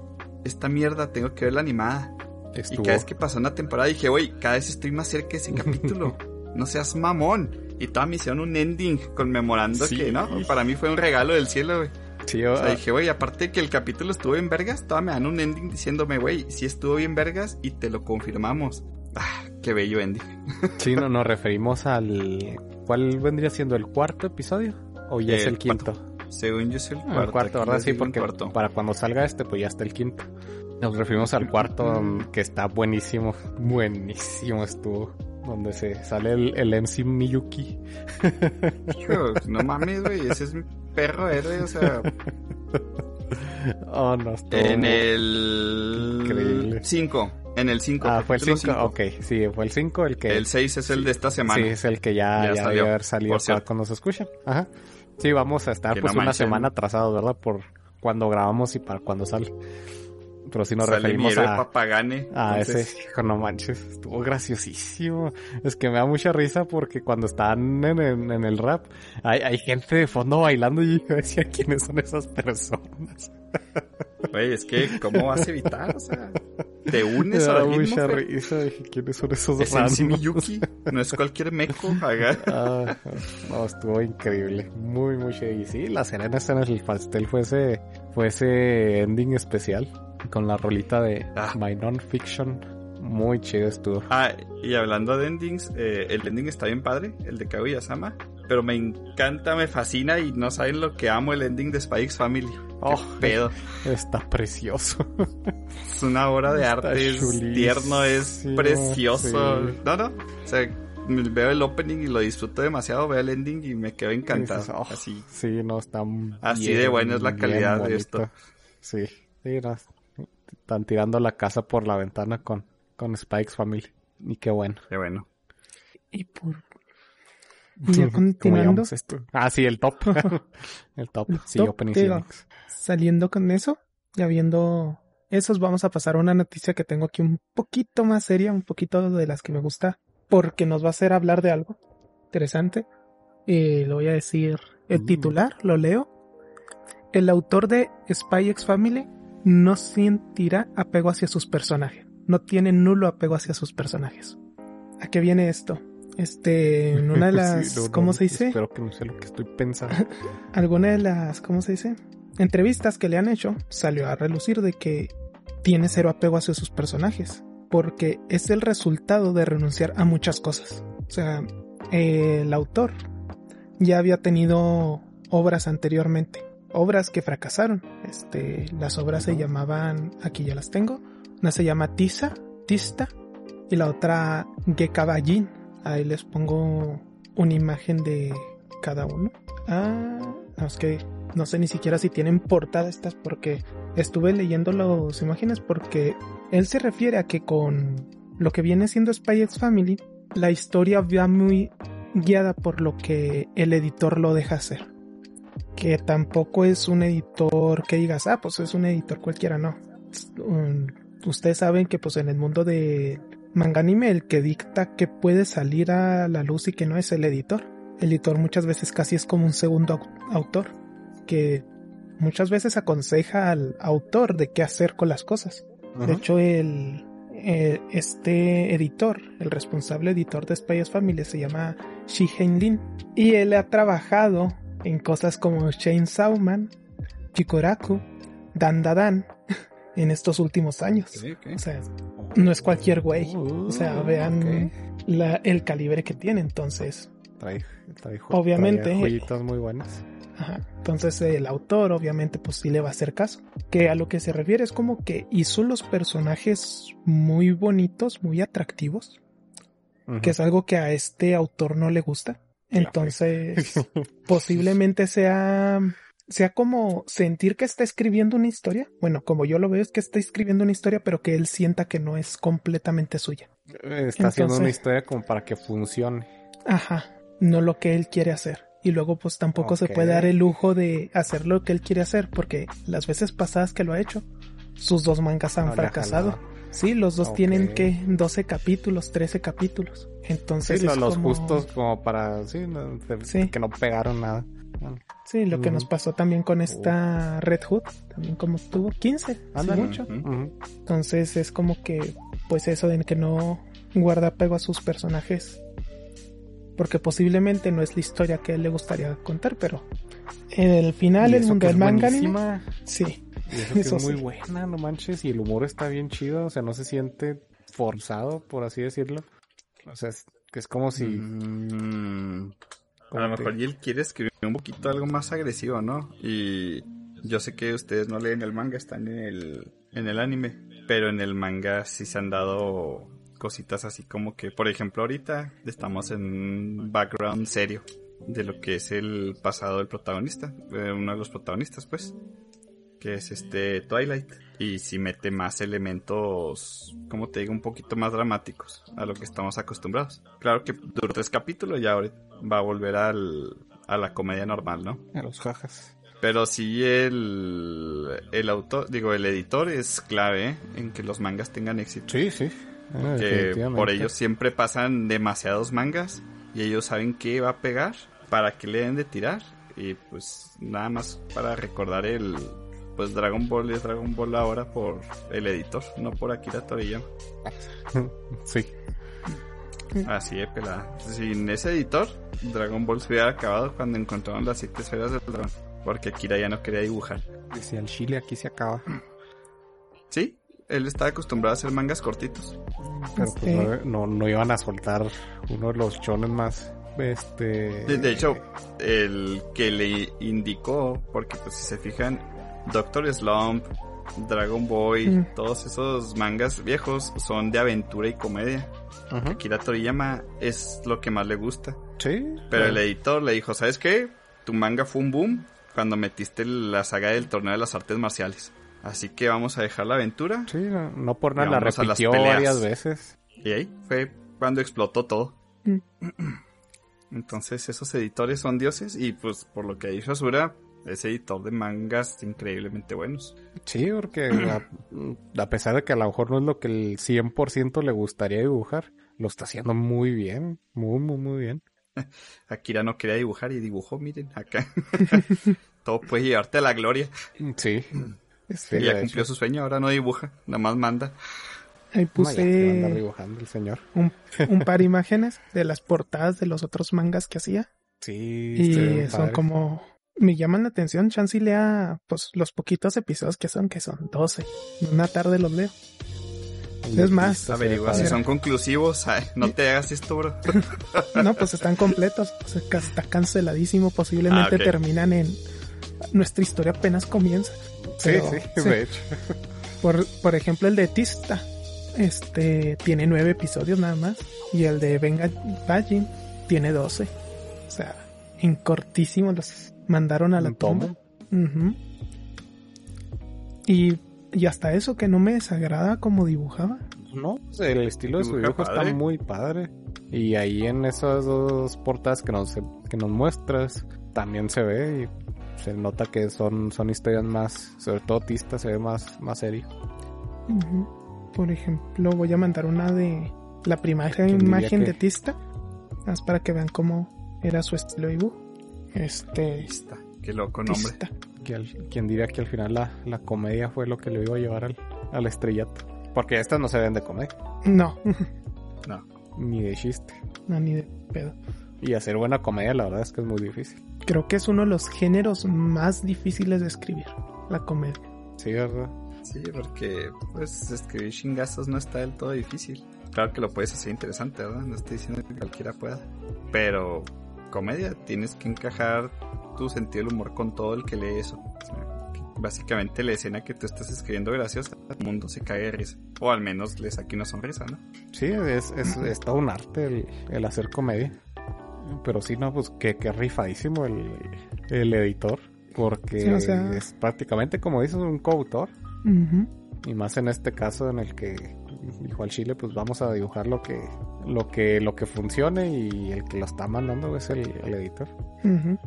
esta mierda tengo que ver la animada. Y Estuvo. cada vez que pasó una temporada dije, güey, cada vez estoy más cerca de ese capítulo. no seas mamón. Y toda me hicieron un ending conmemorando Sí. que, no, para mí fue un regalo del cielo, güey. Sí, yo- O sea, dije, güey, aparte que el capítulo estuvo en vergas, todavía me dan un ending diciéndome, güey, sí estuvo bien vergas y te lo confirmamos. Ah, qué bello ending. sí, no, nos referimos al... ¿Cuál vendría siendo el cuarto episodio? ¿O ya es El quinto? Según yo es el Ah, cuarto. el cuarto, ¿verdad? Sí, porque cuarto. para cuando salga este, pues ya está el quinto. Nos referimos al cuarto, que está buenísimo. Buenísimo estuvo. Donde se sale el, el MC Miyuki. Hijo, no mames, güey, ese es mi perro héroe, o sea, Oh, no, estuvo... en el Increíble. 5, en el 5. Ah, fue el 5. Ok, sí, fue el 5 el que... El 6 es el de esta semana. Sí, es el que ya, Ya ya, salió, debe haber salido cuando se escuchan. Ajá. Sí, vamos a estar Que pues no una manchen. semana atrasados, ¿verdad? Por cuando grabamos y para cuando sale. Pero si nos Sale referimos a, Papagane. a entonces, ese, hijo, no manches, estuvo graciosísimo. Es que me da mucha risa porque cuando están en, en- en el rap, hay, hay gente de fondo bailando y yo decía, ¿quiénes son esas personas? Güey, es que, ¿cómo vas a evitar? O sea, te unes al ritmo, mucha risa, dije, ¿quiénes son esos Es? Miyuki, no es cualquier meco. Ah, no, estuvo increíble. Muy, muy chido. Y sí, la cereza está en el pastel fue ese, fue ese ending especial con la rolita de Ah. My Non-Fiction. Muy chido estuvo. Ah, y hablando de endings, eh, el ending está bien padre, el de Kaguya-sama. pero me encanta, me fascina y no saben lo que amo el ending de X Family. Qué Oh, pedo. Está precioso. Es una obra de Está arte, es tierno, es precioso. sí. No, no. O sea, veo el opening y lo disfruto demasiado, veo el ending y me quedo encantado. Oh, Así. Sí, no, está Así bien, de buena es la calidad de esto. Sí, sí, no, están tirando la casa por la ventana con, con Spikes Family. Y qué bueno. Qué bueno. Y por... Y ya ¿Cómo continuando, esto? Ah, sí, el top. el top. El Sí, top, digo. Phoenix. saliendo con eso, ya viendo esos, vamos a pasar a una noticia que tengo aquí un poquito más seria, un poquito de las que me gusta, porque nos va a hacer hablar de algo interesante. Y lo voy a decir el Mm. titular, lo leo. El autor de Spy X Family no sentirá apego hacia sus personajes. No tiene nulo apego hacia sus personajes. ¿A qué viene esto? Este, en una de las, Sí, no, no, ¿cómo se dice? Espero que no sé lo que estoy pensando. alguna de las, ¿cómo se dice? Entrevistas que le han hecho, salió a relucir de que tiene cero apego hacia sus personajes, porque es el resultado de renunciar a muchas cosas. O sea, eh, el autor ya había tenido obras anteriormente, obras que fracasaron. Este, las obras se llamaban, aquí ya las tengo, una se llama Tisa, Tista, y la otra Gekabajin. Ahí les pongo una imagen de cada uno. Ah, no, es que no sé ni siquiera si tienen portada estas porque estuve leyendo las imágenes porque él se refiere a que con lo que viene siendo Spy X Family, la historia va muy guiada por lo que el editor lo deja hacer. Que tampoco es un editor que digas, ah, pues es un editor cualquiera, no. Um, Ustedes saben que pues en el mundo de manga anime el que dicta que puede salir a la luz y que no es el editor. El editor muchas veces casi es como un segundo au- autor que muchas veces aconseja al autor de qué hacer con las cosas. De hecho, el, eh, este editor, el responsable editor de Spy Family se llama Shihen Lin y él ha trabajado en cosas como Chainsaw Man, Chikoraku, Dan Da Dan en estos últimos años. O sea, no es cualquier güey. O sea, Uh, vean la- el calibre que tiene. Entonces, Trae, trae Obviamente. trae muy buenas. Ajá. Entonces el autor obviamente pues sí le va a hacer caso. Que a lo que se refiere es como que hizo los personajes muy bonitos, muy atractivos, que es algo que a este autor no le gusta. Entonces posiblemente sea sea como sentir que está escribiendo una historia. Bueno, como yo lo veo es que está escribiendo una historia pero que él sienta que no es completamente suya. Está haciendo una historia como para que funcione. Ajá, no lo que él quiere hacer. Y luego pues tampoco se puede dar el lujo de hacer lo que él quiere hacer porque las veces pasadas que lo ha hecho, sus dos mangas han No fracasado. Sí, los dos tienen que 12 capítulos, 13 capítulos. Entonces Sí, es los como- justos como para... Sí, no, de- Sí. que no pegaron nada. Bueno, Sí, lo que nos pasó también con esta Red Hood, también como tuvo 15, sí, Ándale. mucho. Entonces es como que, pues eso de que no guarda apego a sus personajes. Porque posiblemente no es la historia que a él le gustaría contar, pero el final, el mundo del manga anime, sí, Y eso, que Eso es muy sí. buena, no manches. Y el humor está bien chido. O sea, no se siente forzado, por así decirlo. O sea, es, que es como si... Mm, a lo mejor y él quiere escribir un poquito algo más agresivo, ¿no? Y yo sé que ustedes no leen el manga, están en el, en el anime, pero en el manga sí se han dado cositas así como que, por ejemplo, ahorita estamos en un background serio de lo que es el pasado del protagonista, eh, uno de los protagonistas, pues, que es este Twilight. Y si mete más elementos, como te digo, un poquito más dramáticos a lo que estamos acostumbrados. Claro que duró tres capítulos y ahora va a volver al, a la comedia normal, ¿no? A los jajas. Pero sí el, el autor, digo, el editor es clave ¿eh? en que los mangas tengan éxito. Sí, sí. Ah, que por ellos siempre pasan demasiados mangas y ellos saben qué va a pegar para que le den de tirar y pues nada más para recordar el pues Dragon Ball es Dragon Ball ahora por el editor, no por Akira Toriyama. Sí. Así de pelada. Sin ese editor, Dragon Ball se hubiera acabado cuando encontraron las siete esferas del dragón. Porque Akira ya no quería dibujar. Dice, el chile aquí se acaba. Sí, él estaba acostumbrado a hacer mangas cortitos. Pero pues Este- no, no, no iban a soltar uno de los chones más Este. De, de hecho, el que le indicó, porque pues si se fijan, Doctor Slump, Dragon Boy, Mm. todos esos mangas viejos son de aventura y comedia. Ujú. Akira Toriyama es lo que más le gusta. Sí. Pero el editor le dijo, ¿sabes qué? Tu manga fue un boom cuando metiste la saga del torneo de las artes marciales. Así que vamos a dejar la aventura. Sí, no, no por nada la repitió varias veces. Y ahí fue cuando explotó todo. Mm. Entonces esos editores son dioses y pues por lo que dicho Asura, es editor de mangas increíblemente buenos. Sí, porque a, a pesar de que a lo mejor no es lo que el 100% le gustaría dibujar, lo está haciendo muy bien. Muy, muy, muy bien. Akira no quería dibujar y dibujó, miren, acá. todo puede llevarte a la gloria. Sí. Sí, y ya cumplió hecho. su sueño, ahora no dibuja, nada más manda. Ahí No, ya que anda puse dibujando el señor. un, un par de imágenes de las portadas de los otros mangas que hacía. Sí, Y son padre. como... Me llaman la atención, Chansey lea pues los poquitos episodios que son, que son 12. En una tarde los leo. es más, Averigua si son conclusivos. Ay, no te hagas esto, bro. No, pues están completos. O sea, está canceladísimo. Posiblemente Ah, terminan en... Nuestra historia apenas comienza. Sí, Pero, sí, sí. de hecho. Por, por ejemplo, el de Tista. Este tiene nueve episodios nada más. Y el de Venga Bajin tiene 12. O sea, en cortísimo los mandaron a la tumba. Y, y hasta eso que no me desagrada como dibujaba. No, pues, el estilo de su dibujo padre. está muy padre. Y ahí en esas dos portadas que nos, que nos muestras, también se ve y se nota que son, son historias más, sobre todo Tista se ve más, más serio. Por ejemplo, voy a mandar una de la primera ¿Quién diría imagen que- de Tista. Más para que vean cómo era su estilo de dibujo. Este. Está, qué loco nombre. Tista. Que al- ¿Quién diría que al final la, la comedia fue lo que le iba a llevar al, al estrellato? Porque estas no se ven de comedia, No, No. ni de chiste. no, ni de pedo. Y hacer buena comedia la verdad es que es muy difícil. Creo que es uno de los géneros más difíciles de escribir, la comedia. Sí, ¿verdad? Sí, porque pues escribir chingazos no está del todo difícil. Claro que lo puedes hacer interesante, ¿verdad? No estoy diciendo que cualquiera pueda. Pero comedia, tienes que encajar tu sentido del humor con todo el que lee eso. O sea, Básicamente la escena que tú estás escribiendo graciosa, el mundo se cae de risa. O al menos le saque una sonrisa, ¿no? Sí, es, es, es todo un arte el, el hacer comedia. Pero sí, no, pues que, que rifadísimo el, el editor. Porque Sí, o sea- es prácticamente, como dices, un coautor. Y más en este caso en el que dijo al Chile, pues vamos a dibujar lo que, lo que, lo que funcione y el que lo está mandando es el, el editor. Ujú.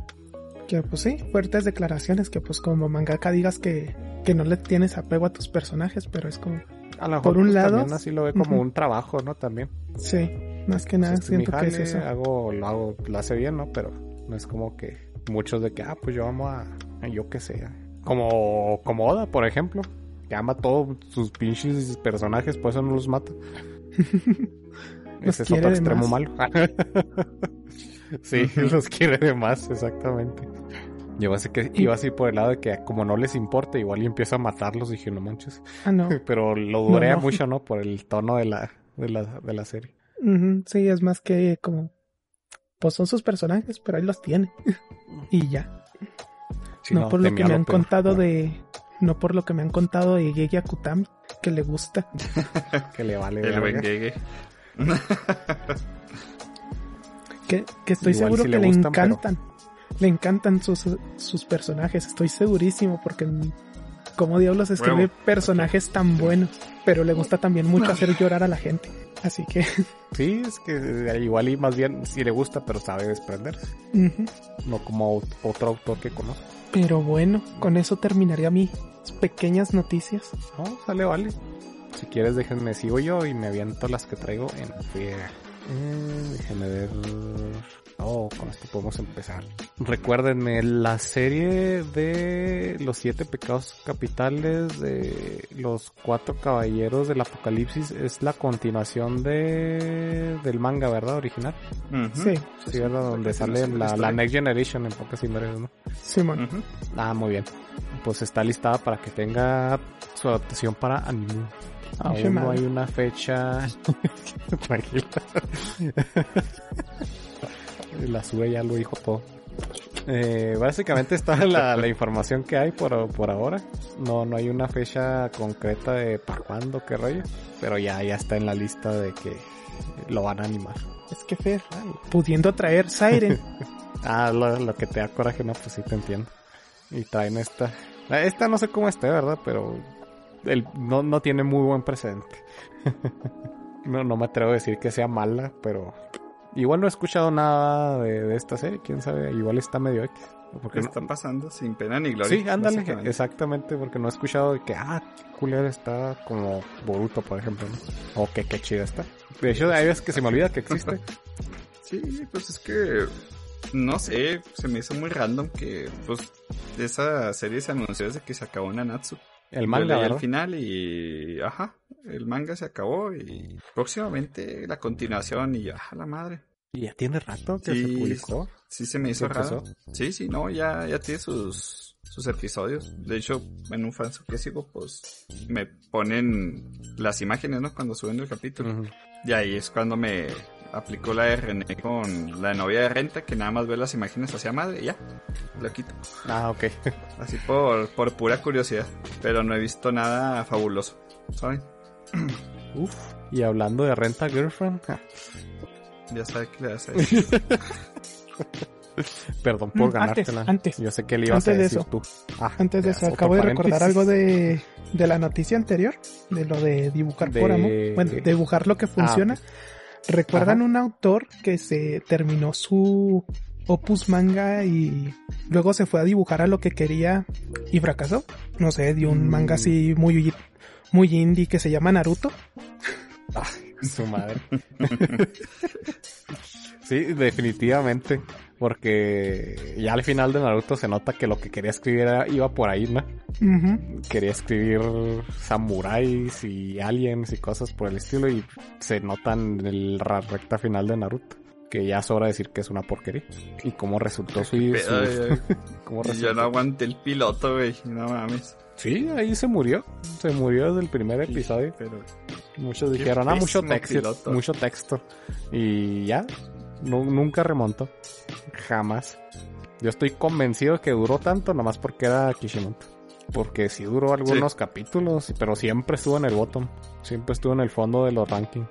Que pues sí, fuertes declaraciones que pues como mangaka digas que, que no le tienes apego a tus personajes, pero es como, A lo mejor Por un pues, lado, también así lo ve como un trabajo, ¿no? También. sí, más que nada Pues, siento que es eso. Hago, lo hago, lo hace bien, ¿no? Pero no es como que muchos de que, ah, pues yo amo a, a yo que sé. Como, como Oda, por ejemplo. Que ama a todos sus pinches personajes, por eso no los mata. Ese es otro extremo malo. sí, los quiere de más, exactamente. Yo pensé que iba así por el lado de que como no les importa, igual y empiezo a matarlos, dije, no manches. Ah, no. Pero lo duré no. mucho, ¿no? Por el tono de la, de la, de la serie. Sí, es más que como, pues son sus personajes, pero ahí los tiene. y ya. Sí, no, por lo que me han peor. contado de, no por lo que me han contado de Gege Akutami, que le gusta. Que le vale El buen Gege. Que, que estoy Igual seguro que le le, gustan, pero- encantan. Le encantan sus, sus personajes, estoy segurísimo, porque como diablos escribe Huevo. personajes tan buenos, pero le gusta también mucho hacer llorar a la gente. Así que, Sí, es que eh, igual y más bien sí le gusta, pero sabe desprenderse. No como ot- otro autor que conozco. pero bueno, con eso terminaría mis pequeñas noticias. No, sale, vale. Si quieres, déjenme, sigo yo y me aviento las que traigo en. Eh, déjenme ver. Oh, con esto podemos empezar. Recuérdenme, la serie de los siete pecados capitales de los cuatro caballeros del apocalipsis es la continuación de del manga, ¿verdad? Original. Sí, Sí, ¿verdad? Donde sale la, la Next Generation en pocas y breves, ¿no? Simón. Ujú. Ah, muy bien. Pues está listada para que tenga su adaptación para anime. Ay, Aún no hay una fecha. Tranquila. La sube ya lo dijo todo. Eh, básicamente está la, la información que hay por, por ahora. No, no hay una fecha concreta de para cuándo, qué rollo. Pero ya, ya está en la lista de que lo van a animar. Es que Fer, pudiendo traer Siren. Ah, lo, lo que te da coraje, no, pues sí te entiendo. Y traen esta. Esta no sé cómo esté, ¿verdad? Pero el, no, no tiene muy buen precedente. no, no me atrevo a decir que sea mala, pero igual no he escuchado nada de, de esta serie, quién sabe, igual está medio X. Porque no... está pasando sin pena ni gloria. Sí, ándale, exactamente, porque no he escuchado de que, ah, culera está como Boruto, por ejemplo, ¿no? O que qué chida está. De hecho, hay veces que se me olvida que existe. sí, pues es que, no sé, se me hizo muy random que, pues, esa serie se anunció desde que se acabó Nanatsu. El manga, al final y, ajá, el manga se acabó y próximamente la continuación y, ajá, la madre. ¿Y ya tiene rato que se publicó? Sí, se me hizo raro. Sí, sí, no, ya, ya tiene sus, sus episodios. De hecho, en un fan que sigo, pues me ponen las imágenes, ¿no? Cuando suben el capítulo. Uh -huh. Y ahí es cuando me aplicó la de René con la novia de renta, que nada más ve las imágenes hacia madre y ya, lo quito. Ah, ok. Así por, por pura curiosidad. Pero no he visto nada fabuloso, ¿saben? Uf. Y hablando de renta girlfriend, ya sabe que le das a decir. Perdón por ganártela. Antes, antes. Yo sé que le ibas antes a decir de eso. tú. Ah, Antes de eso, acabo de recordar algo de, de la noticia anterior, de lo de dibujar De- por amor. Bueno, dibujar lo que funciona. ok. ¿Recuerdan Ajá. un autor que se terminó su opus manga y luego se fue a dibujar a lo que quería y fracasó? No sé, dio un Mm. manga así muy, muy indie que se llama Naruto. Su madre. sí, definitivamente. Porque ya al final de Naruto se nota que lo que quería escribir era- iba por ahí, ¿no? Ujú. Quería escribir samuráis y aliens y cosas por el estilo y se notan en la recta final de Naruto. Que ya sobra decir que es una porquería. Y cómo resultó su... Su- cómo yo resultó. no aguanté el piloto, güey. No mames. Sí, ahí se murió. Se murió desde el primer episodio. Pero Muchos dijeron, ah, mucho texto, piloto. mucho texto. Y ya, nu- nunca remontó. Jamás. Yo estoy convencido que duró tanto nomás porque era Kishimoto. Porque sí duró algunos capítulos, pero siempre estuvo en el bottom. Siempre estuvo en el fondo de los rankings.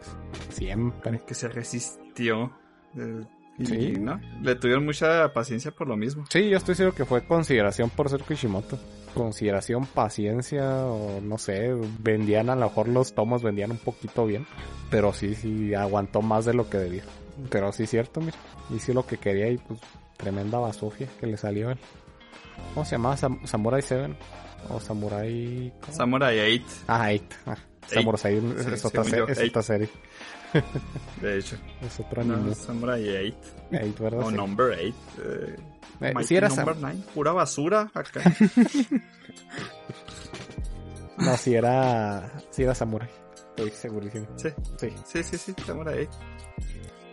Siempre. que se resistió. eh, y, Sí. ¿no? Le tuvieron mucha paciencia por lo mismo. Sí, yo estoy seguro que fue consideración por ser Kishimoto. Consideración, paciencia, o no sé, vendían a lo mejor los tomos, vendían un poquito bien. Pero sí, sí, aguantó más de lo que debía. Pero sí, cierto, mira. Hizo lo que quería y pues tremenda basofia que le salió él. ¿Cómo se llamaba? Sam- Samurai 7 o Samurai... ¿cómo? Samurai 8, Ah, 8. Ah, Samurai 8 Sí, es, otra, se- yo, es Eight. otra serie. de hecho. Es otro No. Samurai 8. Eight, ¿verdad? O Sí. Number 8. Eh, Eh, sí era Number Sam- 9. Pura basura acá. No, sí era... Sí era Samurai. Estoy segurísimo. sí, Sí. sí, sí, sí. Samurai 8.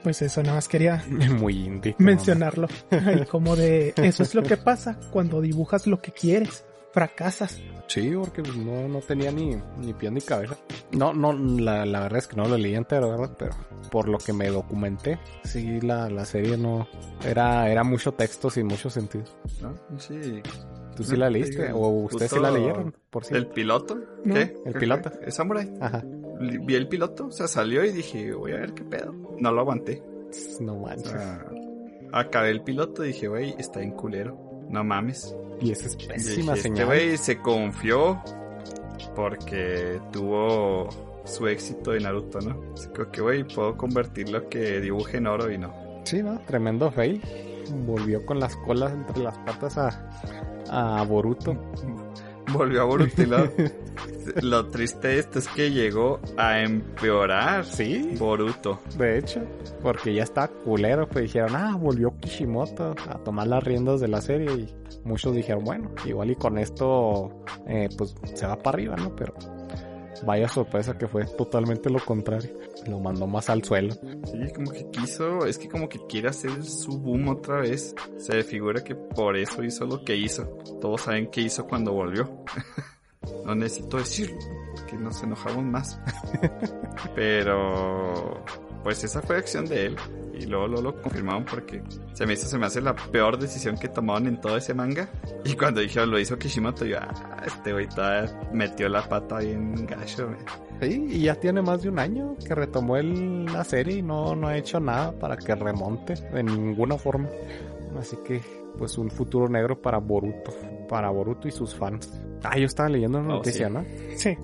Pues eso, nada más quería Muy indie. mencionarlo. Ay, como de, eso es lo que pasa cuando dibujas lo que quieres. Fracasas. Sí, porque no, no tenía ni, ni pie ni cabeza. No, no, la, la verdad es que no lo leí entero, ¿verdad? Pero por lo que me documenté, sí, la, la serie no... Era, era mucho texto sin mucho sentido. ¿no? Sí. ¿Tú sí la te leíste? digo, ¿O ustedes sí la leyeron? Por si. ¿El piloto? ¿Qué? el ¿Qué- piloto. ¿Es Samurai? Ajá. Vi el piloto, o sea, salió y dije, voy a ver qué pedo. No lo aguanté. No O manches. sea, acabé el piloto y dije, güey, está en culero. No mames. Y esa es pésima dije, este güey se confió porque tuvo su éxito de Naruto, ¿no? Así que, güey, puedo convertir lo que dibuje en oro y no. Sí, ¿no? Tremendo fail. Volvió con las colas entre las patas a, a Boruto. Volvió a Boruto y lo, lo triste de esto es que llegó a empeorar Sí, Boruto. de hecho. Porque ya está culero. Pues dijeron, ah, volvió Kishimoto a tomar las riendas de la serie. Y muchos dijeron, bueno, igual y con esto, eh, pues se va para arriba, ¿no? Pero vaya sorpresa que fue totalmente lo contrario. Lo mandó más al suelo. Sí, como que quiso, es que como que quiere hacer su boom otra vez. Se figura que por eso hizo lo que hizo. Todos saben qué hizo cuando volvió. no necesito decirlo, que nos enojamos más. Pero pues esa fue acción de él. Y luego, luego lo confirmaron porque se me hizo, se me hace la peor decisión que tomaron en todo ese manga. Y cuando dijeron lo hizo Kishimoto, yo, ah, este güey todavía metió la pata bien gacho, güey. Sí, y ya tiene más de un año que retomó el, la serie y no, no ha hecho nada para que remonte de ninguna forma. Así que, pues un futuro negro para Boruto, para Boruto y sus fans. Ah, yo estaba leyendo una Oh, noticia, sí. ¿no? Sí.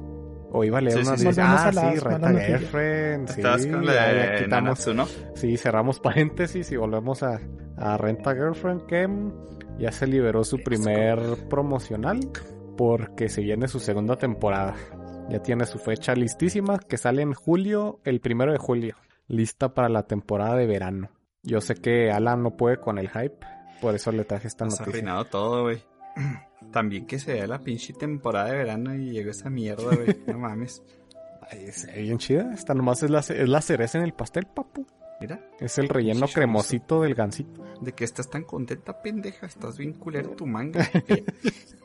O iba a leer Sí, una sí. Volvemos Ah, a las sí, Renta. Girlfriend. Sí, Estabas con la ya- ya de quitamos. Nanatsu, ¿no? Sí, cerramos paréntesis y volvemos a, a Renta Girlfriend que ya se liberó su primer promocional porque se viene su segunda temporada. Ya tiene su fecha listísima que sale en julio, el primero de julio. Lista para la temporada de verano. Yo sé que Alan no puede con el hype, por eso le traje esta Has noticia. arruinado todo, güey. También que se vea la pinche temporada de verano y llegó esa mierda, güey. No mames. Ay, ve bien chida. Esta nomás es la, es la cereza en el pastel, papu. Mira, Es el relleno cremosito del gansito. de que estás tan contenta, pendeja. Estás bien culero tu manga. ¿Qué?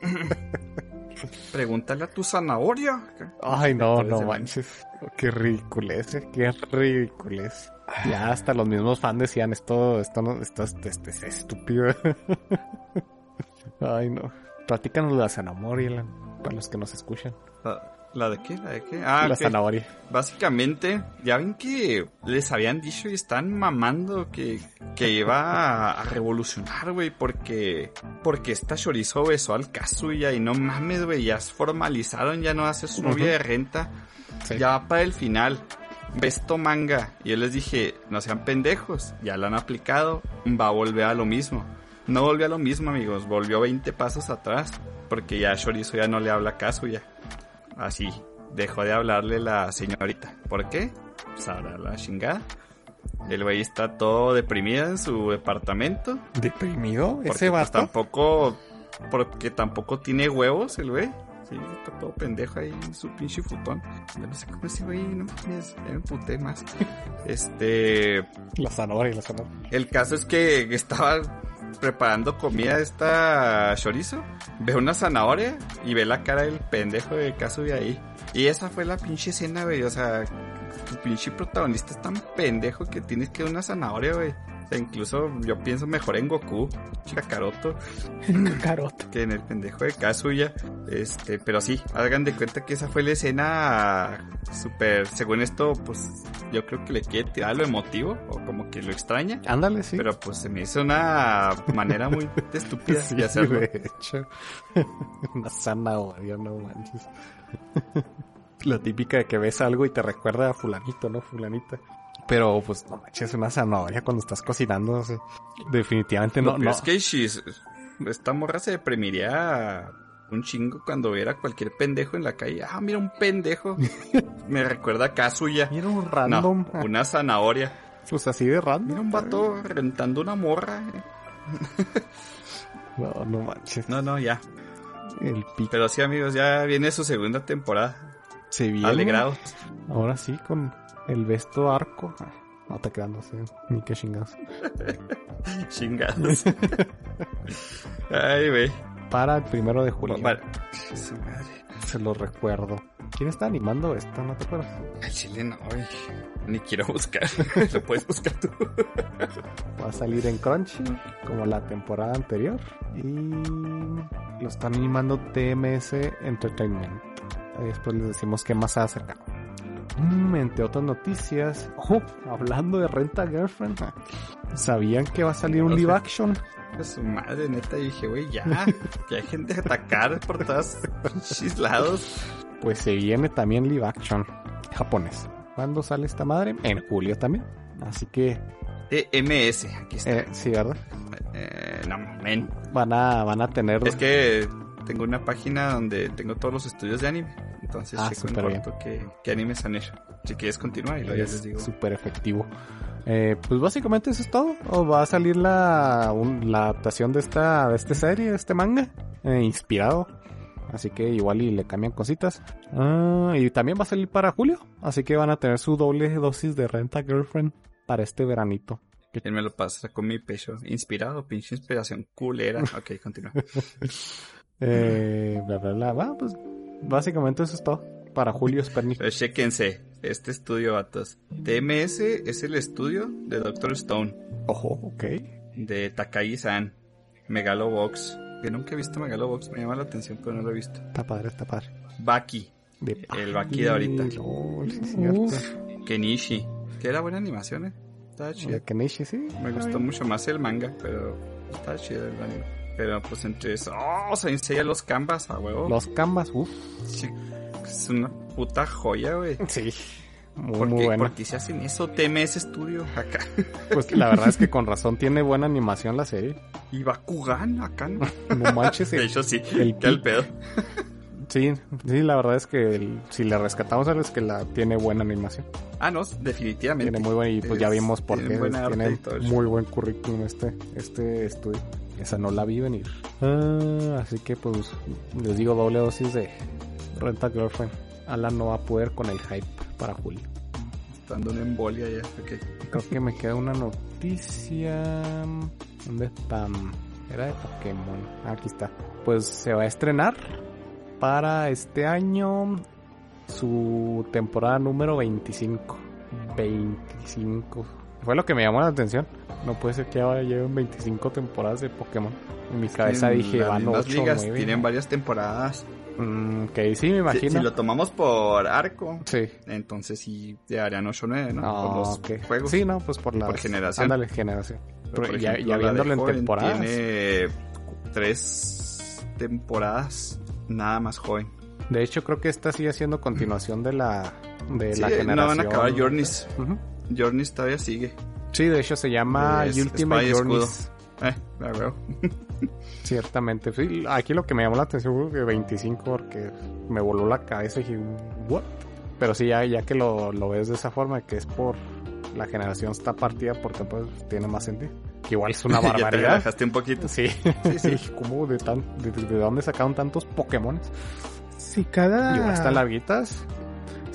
Pregúntale a tu zanahoria. Ay, no, no manches. Qué ridiculez, eh, qué ridiculez. Ya hasta los mismos fans decían esto, esto no, esto, es- esto es estúpido. Ay, no. Platícanos la zanahoria, Alan, para los que nos escuchan. ¿La, la de qué? ¿La de qué? Ah, la zanahoria. Básicamente, ya ven que les habían dicho y están mamando que, que iba a, revolucionar, güey, porque, porque esta chorizo besó al Kazuya y no mames, güey, ya formalizaron, ya no hace su novia de renta, Sí. ya va para el final. Besto manga. Y yo les dije, no sean pendejos, ya lo han aplicado, va a volver a lo mismo. No volvió a lo mismo, amigos, volvió 20 pasos atrás, porque ya Chorizo ya no le habla a Kazuya. Así, dejó de hablarle la señorita. ¿Por qué? Pues ahora la chingada. El güey está todo deprimido en su departamento. ¿Deprimido? ¿Ese pues, vato? tampoco. Porque tampoco tiene huevos el güey. Sí, está todo pendejo ahí en su pinche futón. Yo no sé cómo ese güey, no me emputé más. Este. La zanahoria, la zanahoria. El caso es que estaba preparando comida esta chorizo, ve una zanahoria y ve la cara del pendejo de Kazuya ahí. Y esa fue la pinche escena, güey. O sea, tu pinche protagonista es tan pendejo que tienes que una zanahoria, güey. O sea, incluso yo pienso mejor en Goku, Kakaroto, Caroto. que en el pendejo de Kazuya. Este, pero sí, hagan de cuenta que esa fue la escena súper, según esto, pues yo creo que le quiere tirar lo emotivo o como que lo extraña. Ándale, sí. Pero pues se me hizo una manera muy estúpida Sí, de hacerlo. de hecho. Una zanahoria, no manches. La típica de que ves algo y te recuerda a fulanito, ¿no? Fulanita. Pero pues no manches, una zanahoria cuando estás cocinando. o sea, definitivamente no, No, no. Es que esta morra se deprimiría un chingo cuando viera cualquier pendejo en la calle. Ah, mira un pendejo. me recuerda a Kazuya. Mira un random. No, una zanahoria. Pues así de random. Mira un vato rentando una morra. No, no manches. No, no, ya. El pico Pero sí, amigos, ya viene su segunda temporada. se viene. Alegrados. Ahora sí, con el vesto arco. Ah, No te creas, no sé. Ni qué chingados. Chingados. Ay, güey. Para el primero de julio. Vale. Se lo recuerdo. ¿Quién está animando esto? ¿No te acuerdas? Al chile no, güey. Ni quiero buscar. Lo puedes buscar tú. Va a salir en Crunchy como la temporada anterior. Y lo están animando TMS Entertainment. Ahí después les decimos qué más se ha acercado. Mm, entre otras noticias, oh, hablando de Renta Girlfriend, ¿sabían que va a salir un sé. live action? A su madre, neta. Dije, güey, ya. Que hay gente a atacar por todos lados. Pues se viene también live action japonés. ¿Cuándo sale esta madre? En julio también. Así que, TMS. Aquí está. eh, sí, ¿verdad? Eh, no, men. Van a, van a tener... Es que tengo una página donde tengo todos los estudios de anime. Entonces Ah, checo en corto qué animes han hecho. Si quieres continuar y luego ya es les digo. súper efectivo. Eh, pues básicamente eso es todo. O va a salir la, un- la adaptación de esta, de esta serie, de este manga, eh, inspirado. Así que igual y le cambian cositas. Ah, y también va a salir para julio. Así que van a tener su doble dosis de renta girlfriend para este veranito. Él me lo pasa con mi pecho. Inspirado, pinche inspiración culera. Ok, continúa. Eh, bla, bla, bla. Va, pues básicamente eso es todo. Para julio Sperny. Pero chéquense. este estudio, vatos. TMS es el estudio de Doctor Stone, Ojo, ok. de Takagi-san. Megalobox. Que nunca he visto Megalobox, me llama la atención, pero no lo he visto. Está padre, está padre. Baki, De El Baki de ahorita. Lol, sí, es cierto. Kenichi. Que era buena animación, eh. Estaba chido. Kenichi, sí. Me gustó mucho más el manga, pero estaba chido el anime. Pero pues entre eso. ¡Oh! Se enseña los canvas a huevo. Los canvas, uff. Sí, es una puta joya, güey. Sí. Muy, ¿Por muy qué, bueno. por qué se hacen eso? TMS Studio acá. Pues la verdad es que con razón tiene buena animación la serie. Y Bakugan acá, ¿no? No manches. De el- hecho, sí. el ¿Qué el pi- pedo? Sí, sí, la verdad es que el- si le rescatamos a él es que la tiene buena animación. Ah, no, definitivamente. Tiene muy buena y pues ya vimos por tiene qué. buena Tiene el muy buen currículum este, este estudio. Esa no la vi venir. Ah, así que pues les digo doble dosis de Renta Girlfriend. Alan no va a poder con el hype para julio. Dando una embolia ya. Ok. Creo que me queda una noticia. ¿Dónde está? Era de Pokémon. Ah, Aquí está. Pues se va a estrenar para este año su temporada número 25. 25. Fue lo que me llamó la atención. No puede ser que ahora lleven 25 temporadas de Pokémon. En mi cabeza En dije, van mismas 8 ligas 9. tienen varias temporadas. Mm, que sí, me Si, imagino. si lo tomamos por arco, Sí. entonces sí llegarían 8 9, ¿no? Ah, por los ok. juegos. Sí, no, pues por la generación. Ándale, generación. Pero, ya, ejemplo, ya de viéndolo en temporadas. Tiene tres temporadas nada más joven. De hecho, creo que esta sigue siendo continuación de la de Sí, la no generación. van a acabar Journeys. Ujú. Journeys todavía sigue. Sí, de hecho se llama Es- Ultimate y Journeys. Eh, la veo. Ciertamente. Sí, aquí lo que me llamó la atención fue que 25 porque me voló la cabeza y dije, ¿what? Pero sí, ya, ya que lo, lo ves de esa forma, que es por la generación está partida porque pues tiene más sentido. Que igual es una ya te barbaridad. relajaste un poquito. Sí, Sí, sí. ¿Cómo de, tan, de, de- de dónde sacaron tantos Pokémon? Si cada, Igual están larguitas.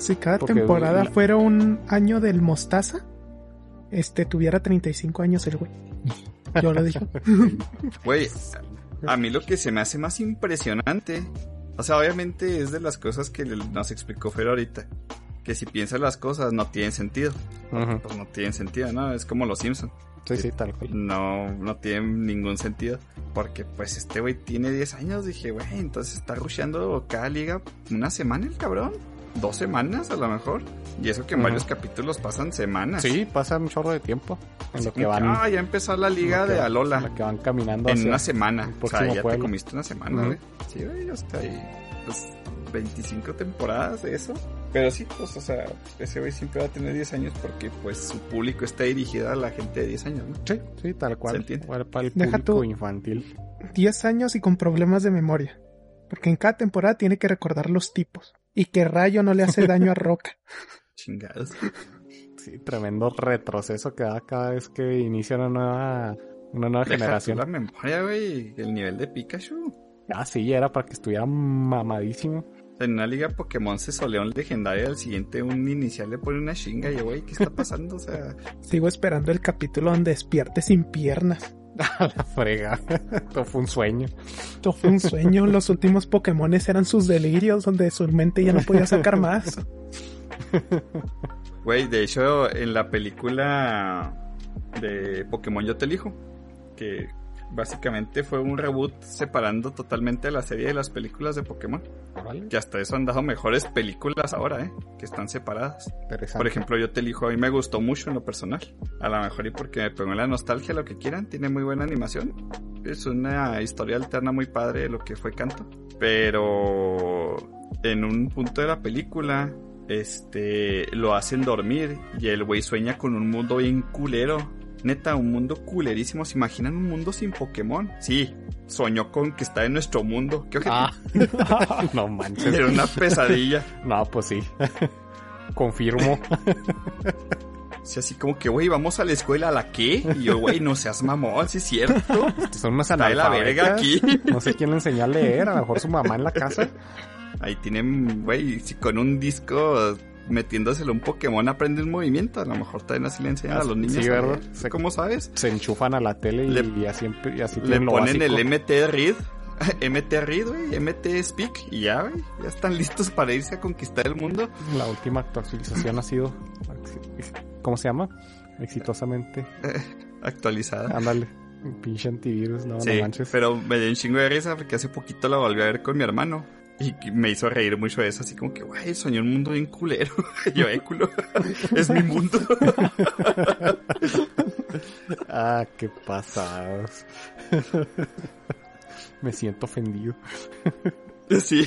Si cada porque temporada la- fuera un año del mostaza, este tuviera 35 años el güey. Yo lo dije. Güey, a mí lo que se me hace más impresionante, o sea, obviamente es de las cosas que nos explicó Fer ahorita, que si piensas las cosas no tienen sentido, pues no tienen sentido, ¿no? Es como los Simpsons, Sí, sí, tal cual. no, no tienen ningún sentido, porque pues este güey tiene 10 años, dije, güey, entonces está rusheando cada liga una semana el cabrón, dos semanas a lo mejor, y eso que en varios capítulos pasan semanas. Sí, pasa un chorro de tiempo en lo que van. ah, ya empezó la en liga lo que- de en Alola. lo que van caminando En hacia una semana. el O sea, ya te pueblo. comiste una semana, Ujú. güey. Sí, güey, ya está ahí. Pues 25 temporadas de eso. Pero sí, pues, o sea, ese güey siempre va a tener 10 años porque, pues, su público está dirigido a la gente de 10 años, ¿no? Sí, sí, tal cual. Se Para el Deja público tú- infantil. 10 años y con problemas de memoria. Porque en cada temporada tiene que recordar los tipos. Y que Rayo no le hace daño a Roca. Chingados. Sí, tremendo retroceso que da cada vez que inicia una nueva, una nueva Deja generación. la memoria, güey. El nivel de Pikachu. Ah, sí, era para que estuviera mamadísimo. En una liga Pokémon se solea un legendario, al siguiente un inicial le pone una chinga y güey, ¿qué está pasando? O sea, Sigo esperando el capítulo donde despierte sin piernas. A la frega. Todo fue un sueño. Esto fue un sueño. Los últimos Pokémones eran sus delirios, donde su mente ya no podía sacar más. Güey, de hecho, en la película de Pokémon Yo Te Elijo, que básicamente fue un reboot separando totalmente la serie de las películas de Pokémon. Órale, Que hasta eso han dado mejores películas ahora, ¿eh? Que están separadas. Por ejemplo, Yo Te Elijo a mí me gustó mucho en lo personal. A lo mejor y porque me pegó la nostalgia, lo que quieran. Tiene muy buena animación. Es una historia alterna muy padre de lo que fue Canto. Pero en un punto de la película, este, lo hacen dormir y el güey sueña con un mundo bien culero. Neta, un mundo culerísimo. ¿Se imaginan un mundo sin Pokémon? Sí, soñó con que está en nuestro mundo. ¿Qué? Ah, no manches. Era una pesadilla. No, pues sí. Confirmo. Sí, así como que, güey, vamos a la escuela, ¿a la qué? Y yo, güey, no seas mamón, sí es cierto. Son unas Está de la verga aquí. No sé quién le enseñó a leer. A lo mejor su mamá en la casa. Ahí tienen, güey, si con un disco metiéndoselo a un Pokémon aprende un movimiento, a lo mejor también así le enseñan a los niños. Sí, a ¿verdad? Se- ¿Cómo sabes? Se enchufan a la tele y, Le- y así, y así Le lo ponen el MT Read MT Read, güey, MT Speak, y ya, güey, ya están listos para irse a conquistar el mundo. La última actualización ha sido, ¿cómo se llama? Exitosamente Actualizada. Ándale, pinche antivirus, no, Sí, no manches. pero me dio un chingo de risa porque hace poquito la volví a ver con mi hermano. Y me hizo reír mucho eso, así como que, güey, soñé un mundo bien culero. Yo, eh, culo, es mi mundo. Ah, qué pasados. Me siento ofendido. Sí,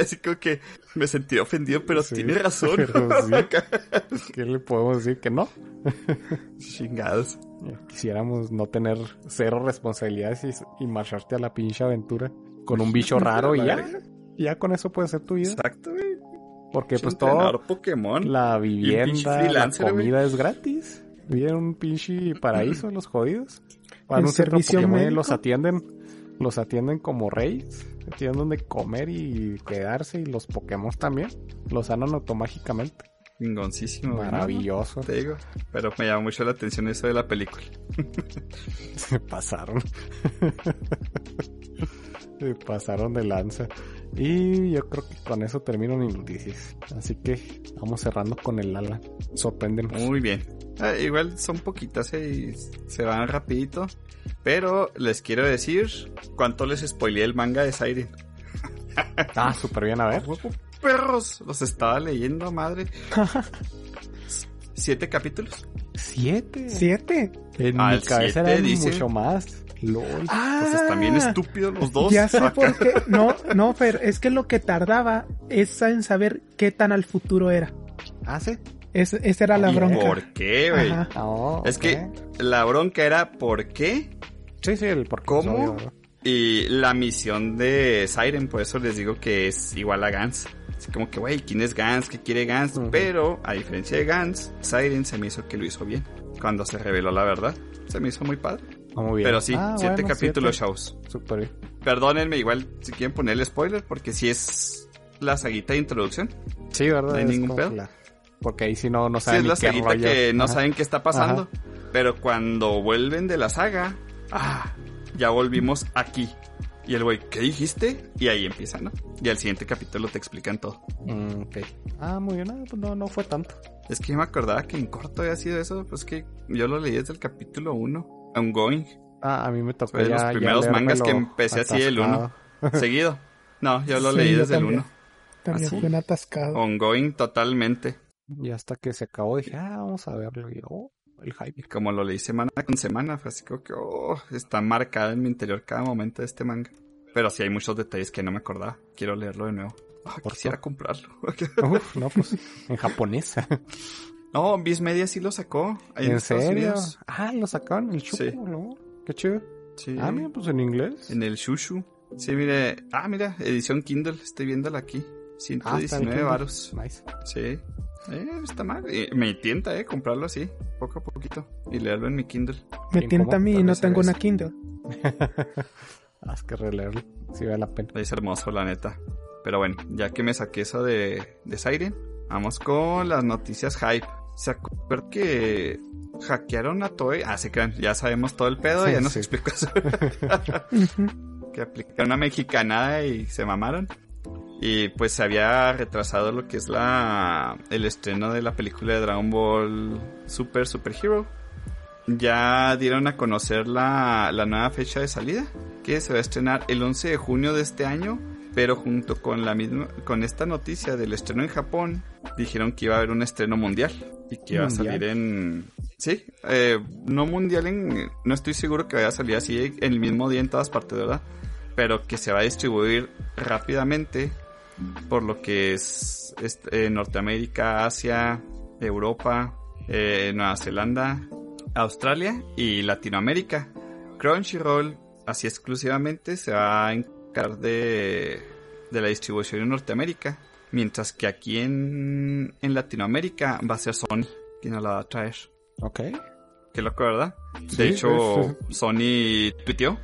así como que me sentí ofendido, pero Sí, tiene razón. pero sí. ¿Qué le podemos decir? Que no. Chingados. Quisiéramos no tener cero responsabilidades y, y marcharte a la pinche aventura con un bicho raro y ya. Ya con eso puede ser tu vida. Exacto, güey. Porque pues todo, Pokémon. la vivienda, la comida es gratis. Viven en un pinche paraíso los jodidos. Van un servicio Pokémon los atienden, los atienden como reyes. Tienen donde comer y quedarse y los Pokémon también. Los sanan automáticamente. ¿no? Maravilloso. Te digo. Pero me llama mucho la atención eso de la película. Se pasaron. Se pasaron de lanza. Y yo creo que con eso termino mis noticias. Así que vamos cerrando con el Alan. Sorpréndenos. Muy bien. Ah, igual son poquitas eh, y se van rapidito. Pero les quiero decir cuánto les spoileé el manga de Siren. Ah, súper bien, a ver. Perros. Los estaba leyendo, madre. Siete capítulos. Siete. ¿Siete? En Al mi cabeza siete eran dice- mucho más. LOL. Ah, Pues están bien estúpidos los dos. Ya sé Acá. por qué. No, no, Fer, es que lo que tardaba es en saber qué tan al futuro era. Ah, sí. Es, esa era la ¿Y bronca. ¿Por qué, güey? Oh, Es que la bronca era por qué Sí, sí, el por qué. ¿Cómo? y la misión de Siren, por eso les digo que es igual a Gans. Así como que, güey, ¿quién es Gans? ¿Qué quiere Gans? Pero, a diferencia de Gans, Siren se me hizo que lo hizo bien. Cuando se reveló la verdad, se me hizo muy padre. Ah, Muy bien. Pero sí, Ah, siete bueno, capítulos, siete. shows. Súper bien. Perdónenme, igual, si quieren ponerle spoiler, porque si es la saguita de introducción. Sí, ¿verdad? No hay Es ningún pedo. la- Porque ahí sí no, no Sí, saben es ni la qué saguita rollo. que no Ajá. saben qué está pasando. Pero cuando vuelven de la saga, ah, ya volvimos aquí. Y el güey, ¿qué dijiste? Y ahí empieza, ¿no? Y al siguiente capítulo te explican todo. Mm, ok. Ah, muy bien. Ah, pues no, no fue tanto. Es que yo me acordaba que en corto había sido eso, pues que yo lo leí desde el capítulo 1, ongoing, Ah, a mí me tocó Fue de los ya- ya primeros mangas que empecé así el uno. atascado. seguido. No, yo lo Sí, leí yo desde el también. 1. También fue un atascado. Ongoing totalmente. Y hasta que se acabó dije, ah, vamos a verlo. Y yo, oh, el hype. Y como lo leí semana con semana, fue así como que, oh, está marcado en mi interior cada momento de este manga. Pero sí hay muchos detalles que no me acordaba. Quiero leerlo de nuevo. Por quisiera comprarlo. Uf, no, pues en japonés. no, Viz Media sí lo sacó. en, ¿En Estados serio? Unidos. Ah, lo sacaron el chupo, Sí. ¿no? Qué chido. Sí. Ah, mira, pues en inglés. En el Shushu. Sí, mire. Ah, mira, edición Kindle. Estoy viéndola aquí. Ah, está en 119 Kindle. varos. Nice. Sí. Eh, está mal. Eh, me tienta, eh, comprarlo así, poco a poquito. Y leerlo en mi Kindle. Me ¿Quién, tienta a mí y no tengo una Kindle. Haz que releerlo. Si vale la pena. Es hermoso, la neta. Pero bueno, ya que me saqué eso de, de Siren, vamos con las noticias hype. ¿Se acuerdan que hackearon a Toei? Ah, se crean, ya sabemos todo el pedo, Sí, ya nos sí. explicó eso. Que aplicaron una mexicanada y se mamaron. Y pues se había retrasado lo que es la el estreno de la película de Dragon Ball Super Super Hero. Ya dieron a conocer la, la nueva fecha de salida, que se va a estrenar el 11 de junio de este año, pero junto con la misma con esta noticia del estreno en Japón, dijeron que iba a haber un estreno mundial y que iba a salir en sí, eh, no mundial en no estoy seguro que vaya a salir así en el mismo día en todas partes, ¿verdad? pero que se va a distribuir rápidamente por lo que es, es, eh, Norteamérica, Asia, Europa, eh, Nueva Zelanda, Australia y Latinoamérica. Crunchyroll, así exclusivamente, se va a encargar de, de la distribución en Norteamérica, mientras que aquí en, en Latinoamérica va a ser Sony quien nos la va a traer. Ok. Qué loco, ¿verdad? Sí, de hecho, sí, Sony tuiteó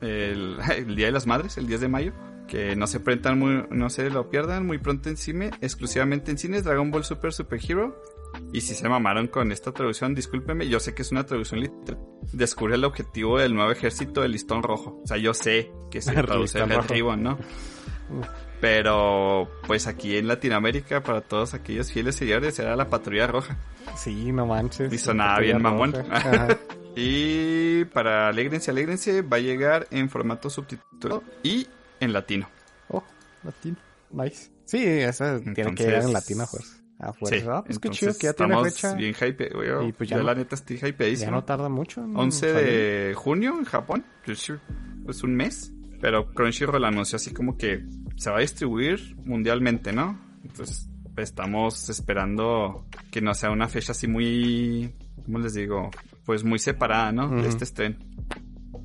el, el Día de las Madres, el 10 de mayo, que no se muy, no se lo pierdan muy pronto en cine, exclusivamente en cines, Dragon Ball Super Super Hero Y si se mamaron con esta traducción, discúlpeme, yo sé que es una traducción literal. Descubre el objetivo del nuevo ejército del listón rojo. O sea, yo sé que se El traduce rojo. Ribbon, ¿no? Pero, pues aquí en Latinoamérica, para todos aquellos fieles seguidores, era la patrulla roja. Sí, no manches. Y sonaba bien mamón. Y para Alégrense, Alégrense, va a llegar en formato subtitulado y en latino. Oh, latino. Nice. Sí, esa tiene que llegar en latino a fuerza. A fuerza. Sí, Ah, pues qué entonces chido que ya tiene estamos fecha. bien hype. Yo, Y pues ya no- la neta estoy Ya hypeadísimo. no tarda mucho. ¿no? 11 Sale. de junio en Japón. Pues un mes. Pero Crunchyroll anunció así como que se va a distribuir mundialmente, ¿no? Entonces estamos esperando que no sea una fecha así muy, ¿cómo les digo? Pues muy separada, ¿no? De este estreno.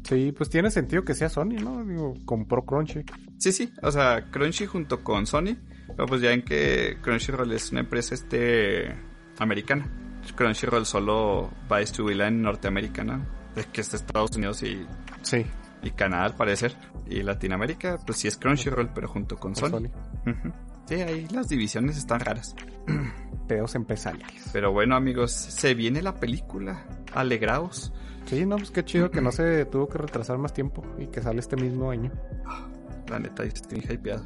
Sí, pues tiene sentido que sea Sony, ¿no? Digo, compró Crunchy. Sí, sí, o sea, Crunchy junto con Sony, pero pues ya en que Crunchyroll es una empresa este americana. Crunchyroll solo va a distribuirla en Norteamérica, ¿no? Es que es Estados Unidos y, Sí, y Canadá al parecer. Y Latinoamérica, pues sí es Crunchyroll, pero junto con Sony. Sí, ahí las divisiones están raras. Pedos empresariales. Pero bueno, amigos, se viene la película. Alegraos. Sí, no, pues qué chido que no se tuvo que retrasar más tiempo y que sale este mismo año. La neta, yo estoy hypeado.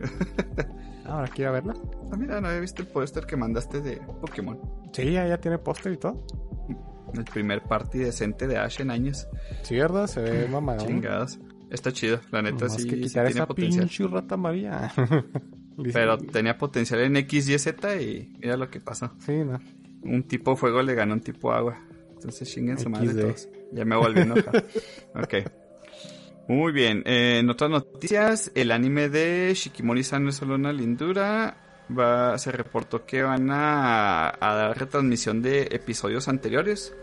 Ahora quiero verla. Ah, mira, no había visto el póster que mandaste de Pokémon. Sí, ya, tiene póster y todo. El primer party decente de Ash en años. Sí, ¿verdad? Se ve mamadón. Chingadas. Está chido, la neta Nomás sí, que sí tiene potencial. pinche rata María. Pero tenía potencial en X, Y, Z y mira lo que pasó. Sí, no. Un tipo fuego le ganó a un tipo agua. Entonces chinguen su madre todos. Ya me volví a enojar. ok. Muy bien. eh, en otras noticias, el anime de Shikimori-san no es solo una lindura. Va, se reportó que van a, dar retransmisión de episodios anteriores.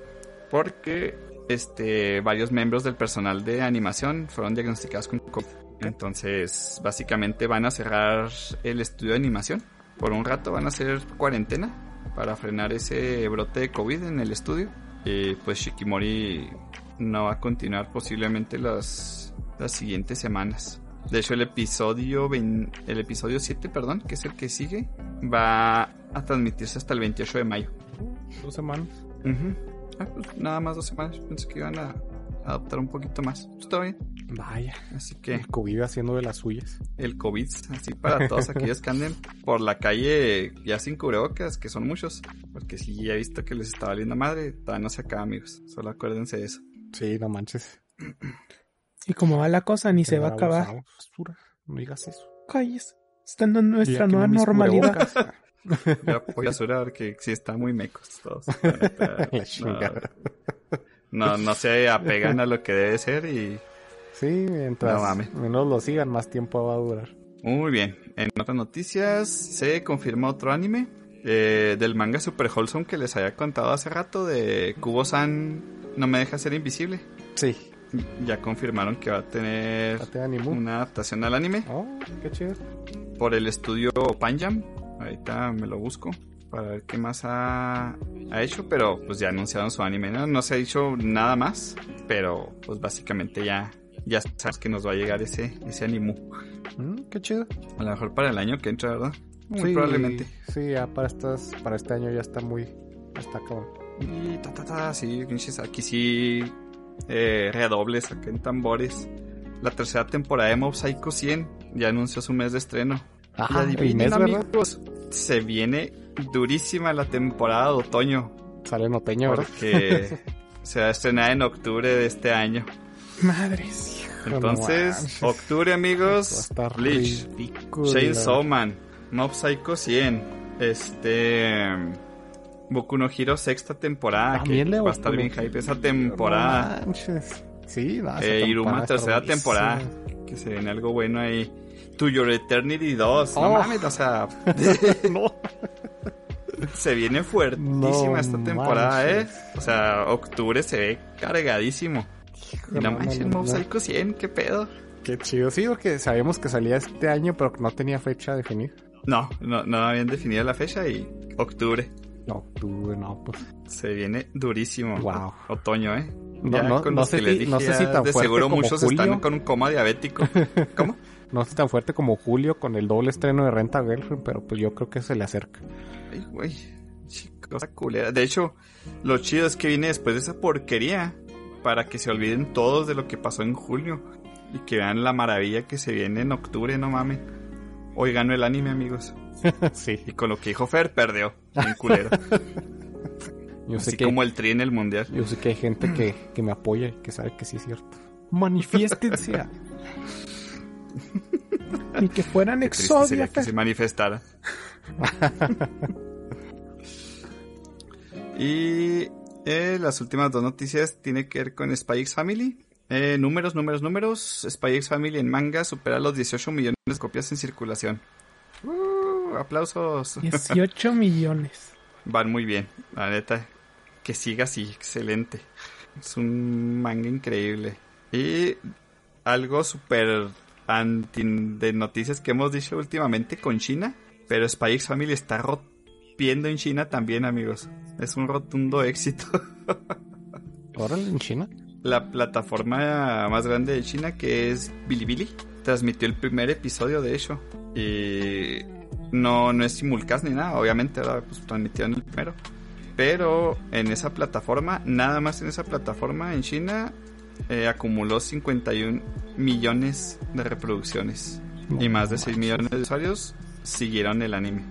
Porque este, varios miembros del personal de animación fueron diagnosticados con COVID. Entonces, básicamente van a cerrar el estudio de animación. Por un rato van a hacer cuarentena para frenar ese brote de COVID en el estudio. Y pues Shikimori no va a continuar posiblemente las, las siguientes semanas. De hecho, el episodio, vein- el episodio 7, perdón, que es el que sigue, va a transmitirse hasta el 28 de mayo. Dos semanas. Ah, pues nada más dos semanas. Pensé que iban a adoptar un poquito más. Está bien. Vaya. Así que El COVID haciendo de las suyas. el COVID, así para todos aquellos que anden por la calle ya sin cubrebocas, que son muchos. Porque sí, ya he visto que les está valiendo madre. Todavía no se acaba, amigos. Solo acuérdense de eso. Sí, no manches. Y como va la cosa, ni se va a acabar. basura. No digas eso. Calles. Estando en nuestra nueva normalidad. Ya voy a surar que sí están muy mecos todos. No, no, no se apegan a lo que debe ser y Sí, mientras No menos lo sigan, más tiempo va a durar. Muy bien. En otras noticias, se confirma otro anime eh, del manga Super Wholesome que les había contado hace rato de Kubo-san No me deja ser invisible. Sí. Ya confirmaron que va a tener una adaptación al anime Oh, qué chido. por el estudio Panjam. Ahorita me lo busco para ver qué más ha, ha hecho, pero pues ya anunciaron su anime, ¿no? No se ha dicho nada más, pero pues básicamente ya, ya sabes que nos va a llegar ese, ese animu. Mm, qué chido. A lo mejor para el año que entra, ¿verdad? Muy Sí, probablemente. Sí, ya para, estas, para este año ya está muy... Está cabrón. Y ta ta ta, sí, aquí sí. Eh, redobles, acá en tambores. La tercera temporada de Mob Psycho 100 ya anunció su mes de estreno. Ajá, el adivinen, mes, ¿verdad? amigos, se viene durísima la temporada de otoño. Sale en otoño, ¿verdad? Porque se va a estrenar en octubre de este año. Madres. Entonces, octubre, Va a amigos. estar Bleach. ridículo. Chainsaw Man, Mob Psycho 100, este Boku no Hero sexta temporada, que le va a estar bien hype esa temporada, manches. Sí, no, esa Eh, temporada Iruma tercera temporada, que se viene algo bueno ahí. To Your Eternity 2, no Oh. mames, o sea, no. se viene fuertísima No esta temporada, manches. eh. O sea, octubre se ve cargadísimo. Y no manches, Mob. Psycho 100, qué pedo. Qué chido. Sí, porque sabíamos que salía este año, pero que no tenía fecha definida. No, no, no habían definido la fecha y octubre. No, tú, no, pues. Se viene durísimo. Wow. Otoño, ¿eh? No, sé si, no sé si tan de fuerte seguro como muchos Julio. están con un coma diabético. ¿Cómo? No sé si tan fuerte como Julio con el doble estreno de Renta Girlfriend, pero pues yo creo que se le acerca. Ay, güey. Cosa culera. De hecho, lo chido es que viene después de esa porquería para que se olviden todos de lo que pasó en julio y que vean la maravilla que se viene en octubre, no mames. Hoy ganó el anime, amigos. sí. Y con lo que dijo Fer, perdió. En culero. Yo sé Así que, como el tri en el mundial. yo sé que hay gente que, que me apoya y que sabe que sí es cierto. Manifiéstense. Ni que fueran Exodia. que se manifestara. y eh, las últimas dos noticias tiene que ver con Spy X Family. Eh, números, números, números. Spy X Family en manga supera los 18 millones de copias en circulación. Uh, aplausos. 18 millones. Van muy bien, la neta. Que siga así, excelente. Es un manga increíble. Y algo súper anti de noticias que hemos dicho últimamente con China. Pero Spy X Family está rompiendo en China también, amigos. Es un rotundo éxito. Órale, en China. La plataforma más grande de China, que es Bilibili, transmitió el primer episodio de hecho. Y no, no es simulcast ni nada, obviamente, ¿verdad? pues transmitieron el primero. Pero en esa plataforma, nada más en esa plataforma en China, eh, acumuló 51 millones de reproducciones. No y más de 6 manches. millones de usuarios siguieron el anime.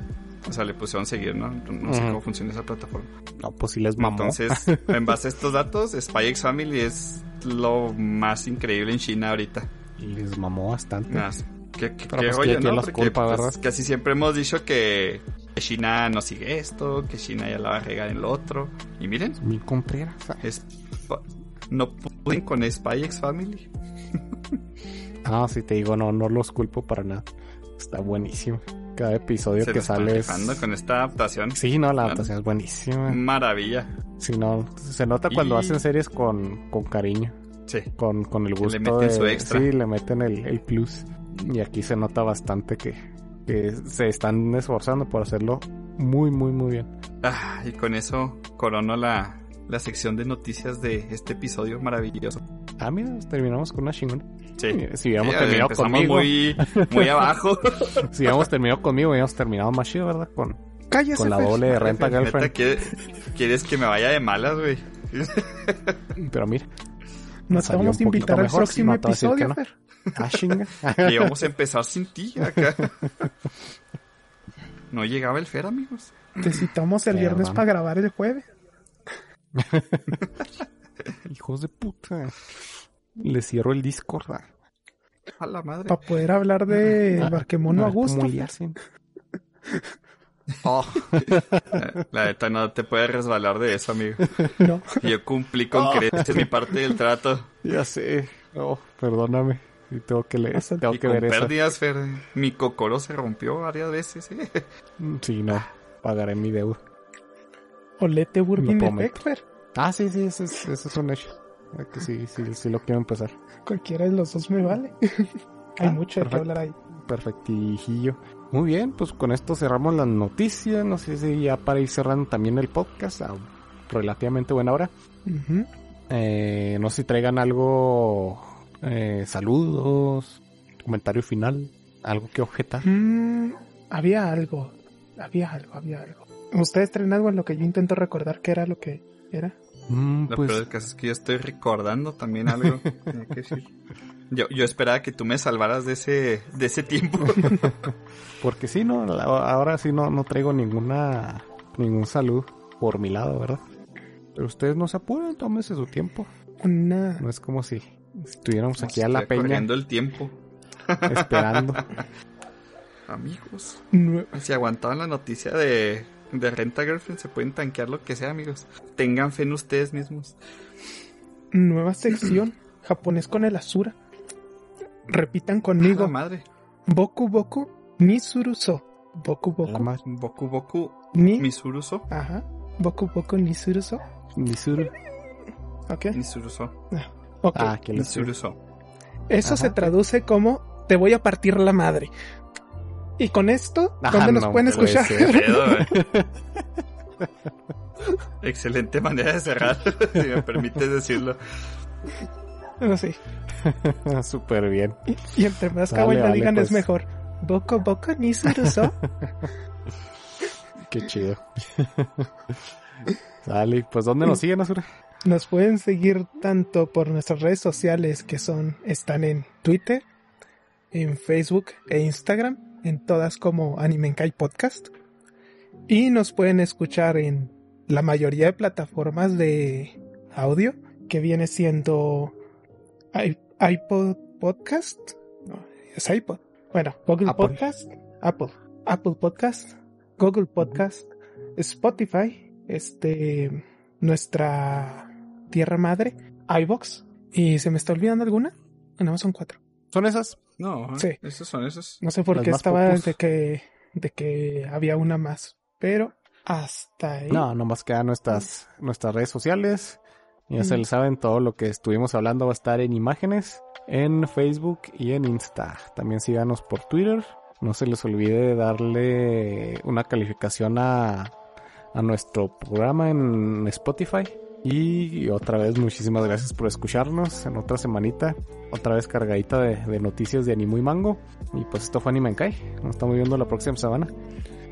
O sea, le pusieron seguir, ¿no? No sé cómo funciona esa plataforma. No, pues sí les mamó. Entonces, en base a estos datos, Spy X Family es lo más increíble en China ahorita. les mamó bastante. Nada más. Qué, qué- Pero qué pues, rollo, ¿quién- quién ¿no? los Porque culpa, pues, verdad? casi siempre hemos dicho que que China no sigue esto, que China ya la va a regar en lo otro. Y miren, Mi Contreras. es, no pueden con Spy X Family. Ah, sí te digo, no, no los culpo para nada. Está buenísimo. Cada episodio Se que sale es... con esta adaptación. Sí, no, la adaptación es buenísima. Maravilla. Sí, no, se nota cuando Y- hacen series con, con cariño, Sí. con, con el le gusto meten de... su extra. Sí, le meten el, el plus. Y aquí se nota bastante que, que se están esforzando por hacerlo muy, muy, muy bien. Ah, y con eso corono la, la sección de noticias de este episodio maravilloso. Ah, mira, terminamos con una chingona. Sí. Si hubiéramos Sí, terminado conmigo, muy, muy abajo. si hubiéramos terminado conmigo, hubiéramos terminado más chido, ¿verdad? Con, Cállese, con la Fer. doble de renta Neta, girlfriend. ¿quiere- ¿Quieres que me vaya de malas, güey? Pero mira, No te salió vamos a invitar al próximo episodio, no. Fer. Ah, chinga. Que íbamos a empezar sin ti acá. No llegaba el Fer, amigos. Te citamos el viernes para grabar el jueves. Hijos de puta. Le cierro el Discord. ah. A la madre. Para poder hablar de Barquemono a gusto. Oh. La neta no te puedes resbalar de eso, amigo. No. Yo cumplí con que esta es mi parte del trato. Ya sé. Oh, perdóname. Y tengo que leer. Tengo y que con ver eso. pérdidas, Fer. Mi cocoro se rompió varias veces, ¿eh? Sí, no. Pagaré mi deuda. Olete prometo. Effect, Fer. Ah, sí, sí, eso es, eso es un hecho. Que sí, sí, sí lo quiero empezar. Cualquiera de los dos me vale. Hay Ah, mucho de qué perfecto. hablar ahí. Perfectijillo. Muy bien, pues con esto cerramos las noticias. No sé si ya para ir cerrando también el podcast a relativamente buena hora. Eh, no sé si traigan algo, eh, saludos, comentario final, algo que objetar. Mm, había algo. Había algo, había algo. ¿Ustedes traen algo en lo que yo intento recordar qué era lo que era? Mm, Lo pues, peor del caso es que yo estoy recordando también algo. que decir. Yo, yo esperaba que tú me salvaras de ese, de ese tiempo. porque sí, no, La- ahora sí no, no traigo ninguna, ningún saludo por mi lado, ¿verdad? Pero ustedes no se apuren, tómense su tiempo. Una. No es como si estuviéramos aquí a la peña corriendo el tiempo. esperando. Amigos. Si aguantaban la noticia de, de Renta Girlfriend, se pueden tanquear lo que sea, amigos. Tengan fe en ustedes mismos. nueva sección. Japonés con el Asura. Repitan La conmigo. madre. Boku Boku Nisuruso. Boku La Boku más Boku Boku Ni. Misuruso. Ajá. Boku Boku Nisuruso. Nisuru. Ok. Misuruso. Ok. Ah, que. Eso ajá. se traduce como te voy a partir la madre. Y con esto, Ah, ¿dónde nos no pueden puede escuchar? Excelente manera de cerrar, si me permites decirlo. No, sí. Súper bien. Y entre más Vale, kawaii la vale, digan pues. es mejor. Boku Boku Nisuruso. Qué chido. Sale, pues ¿dónde nos siguen, Azura? Nos pueden seguir tanto por nuestras redes sociales que son, están en Twitter, en Facebook e Instagram, en todas como Animenkai Podcast. Y nos pueden escuchar en la mayoría de plataformas de audio, que viene siendo iPod Podcast. No, es iPod. Bueno, Google Apple. Podcast, Apple, Apple Podcast, Google Podcast, Spotify, este, nuestra tierra madre, iBox. ¿Y se me está olvidando alguna? No, son cuatro. ¿Son esas? No, Sí. esos son esos. No sé por Las qué estaba de que, de que había una más, pero hasta ahí. No, nomás quedan nuestras, nuestras redes sociales. Ya se lo saben, todo lo que estuvimos hablando va a estar en imágenes, en Facebook y en Insta. También síganos por Twitter. No se les olvide darle una calificación a, a nuestro programa en Spotify. Y otra vez, muchísimas gracias por escucharnos en otra semanita. Otra vez cargadita de, de noticias de Animo y Mango. Y pues esto fue Anime Kai. Nos estamos viendo la próxima semana.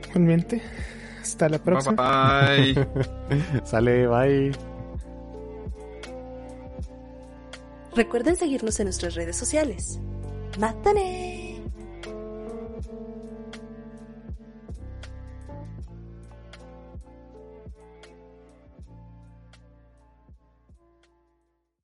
Igualmente. Hasta la Bye próxima. bye. Sale, bye. Recuerden seguirnos en nuestras redes sociales. ¡Mátane!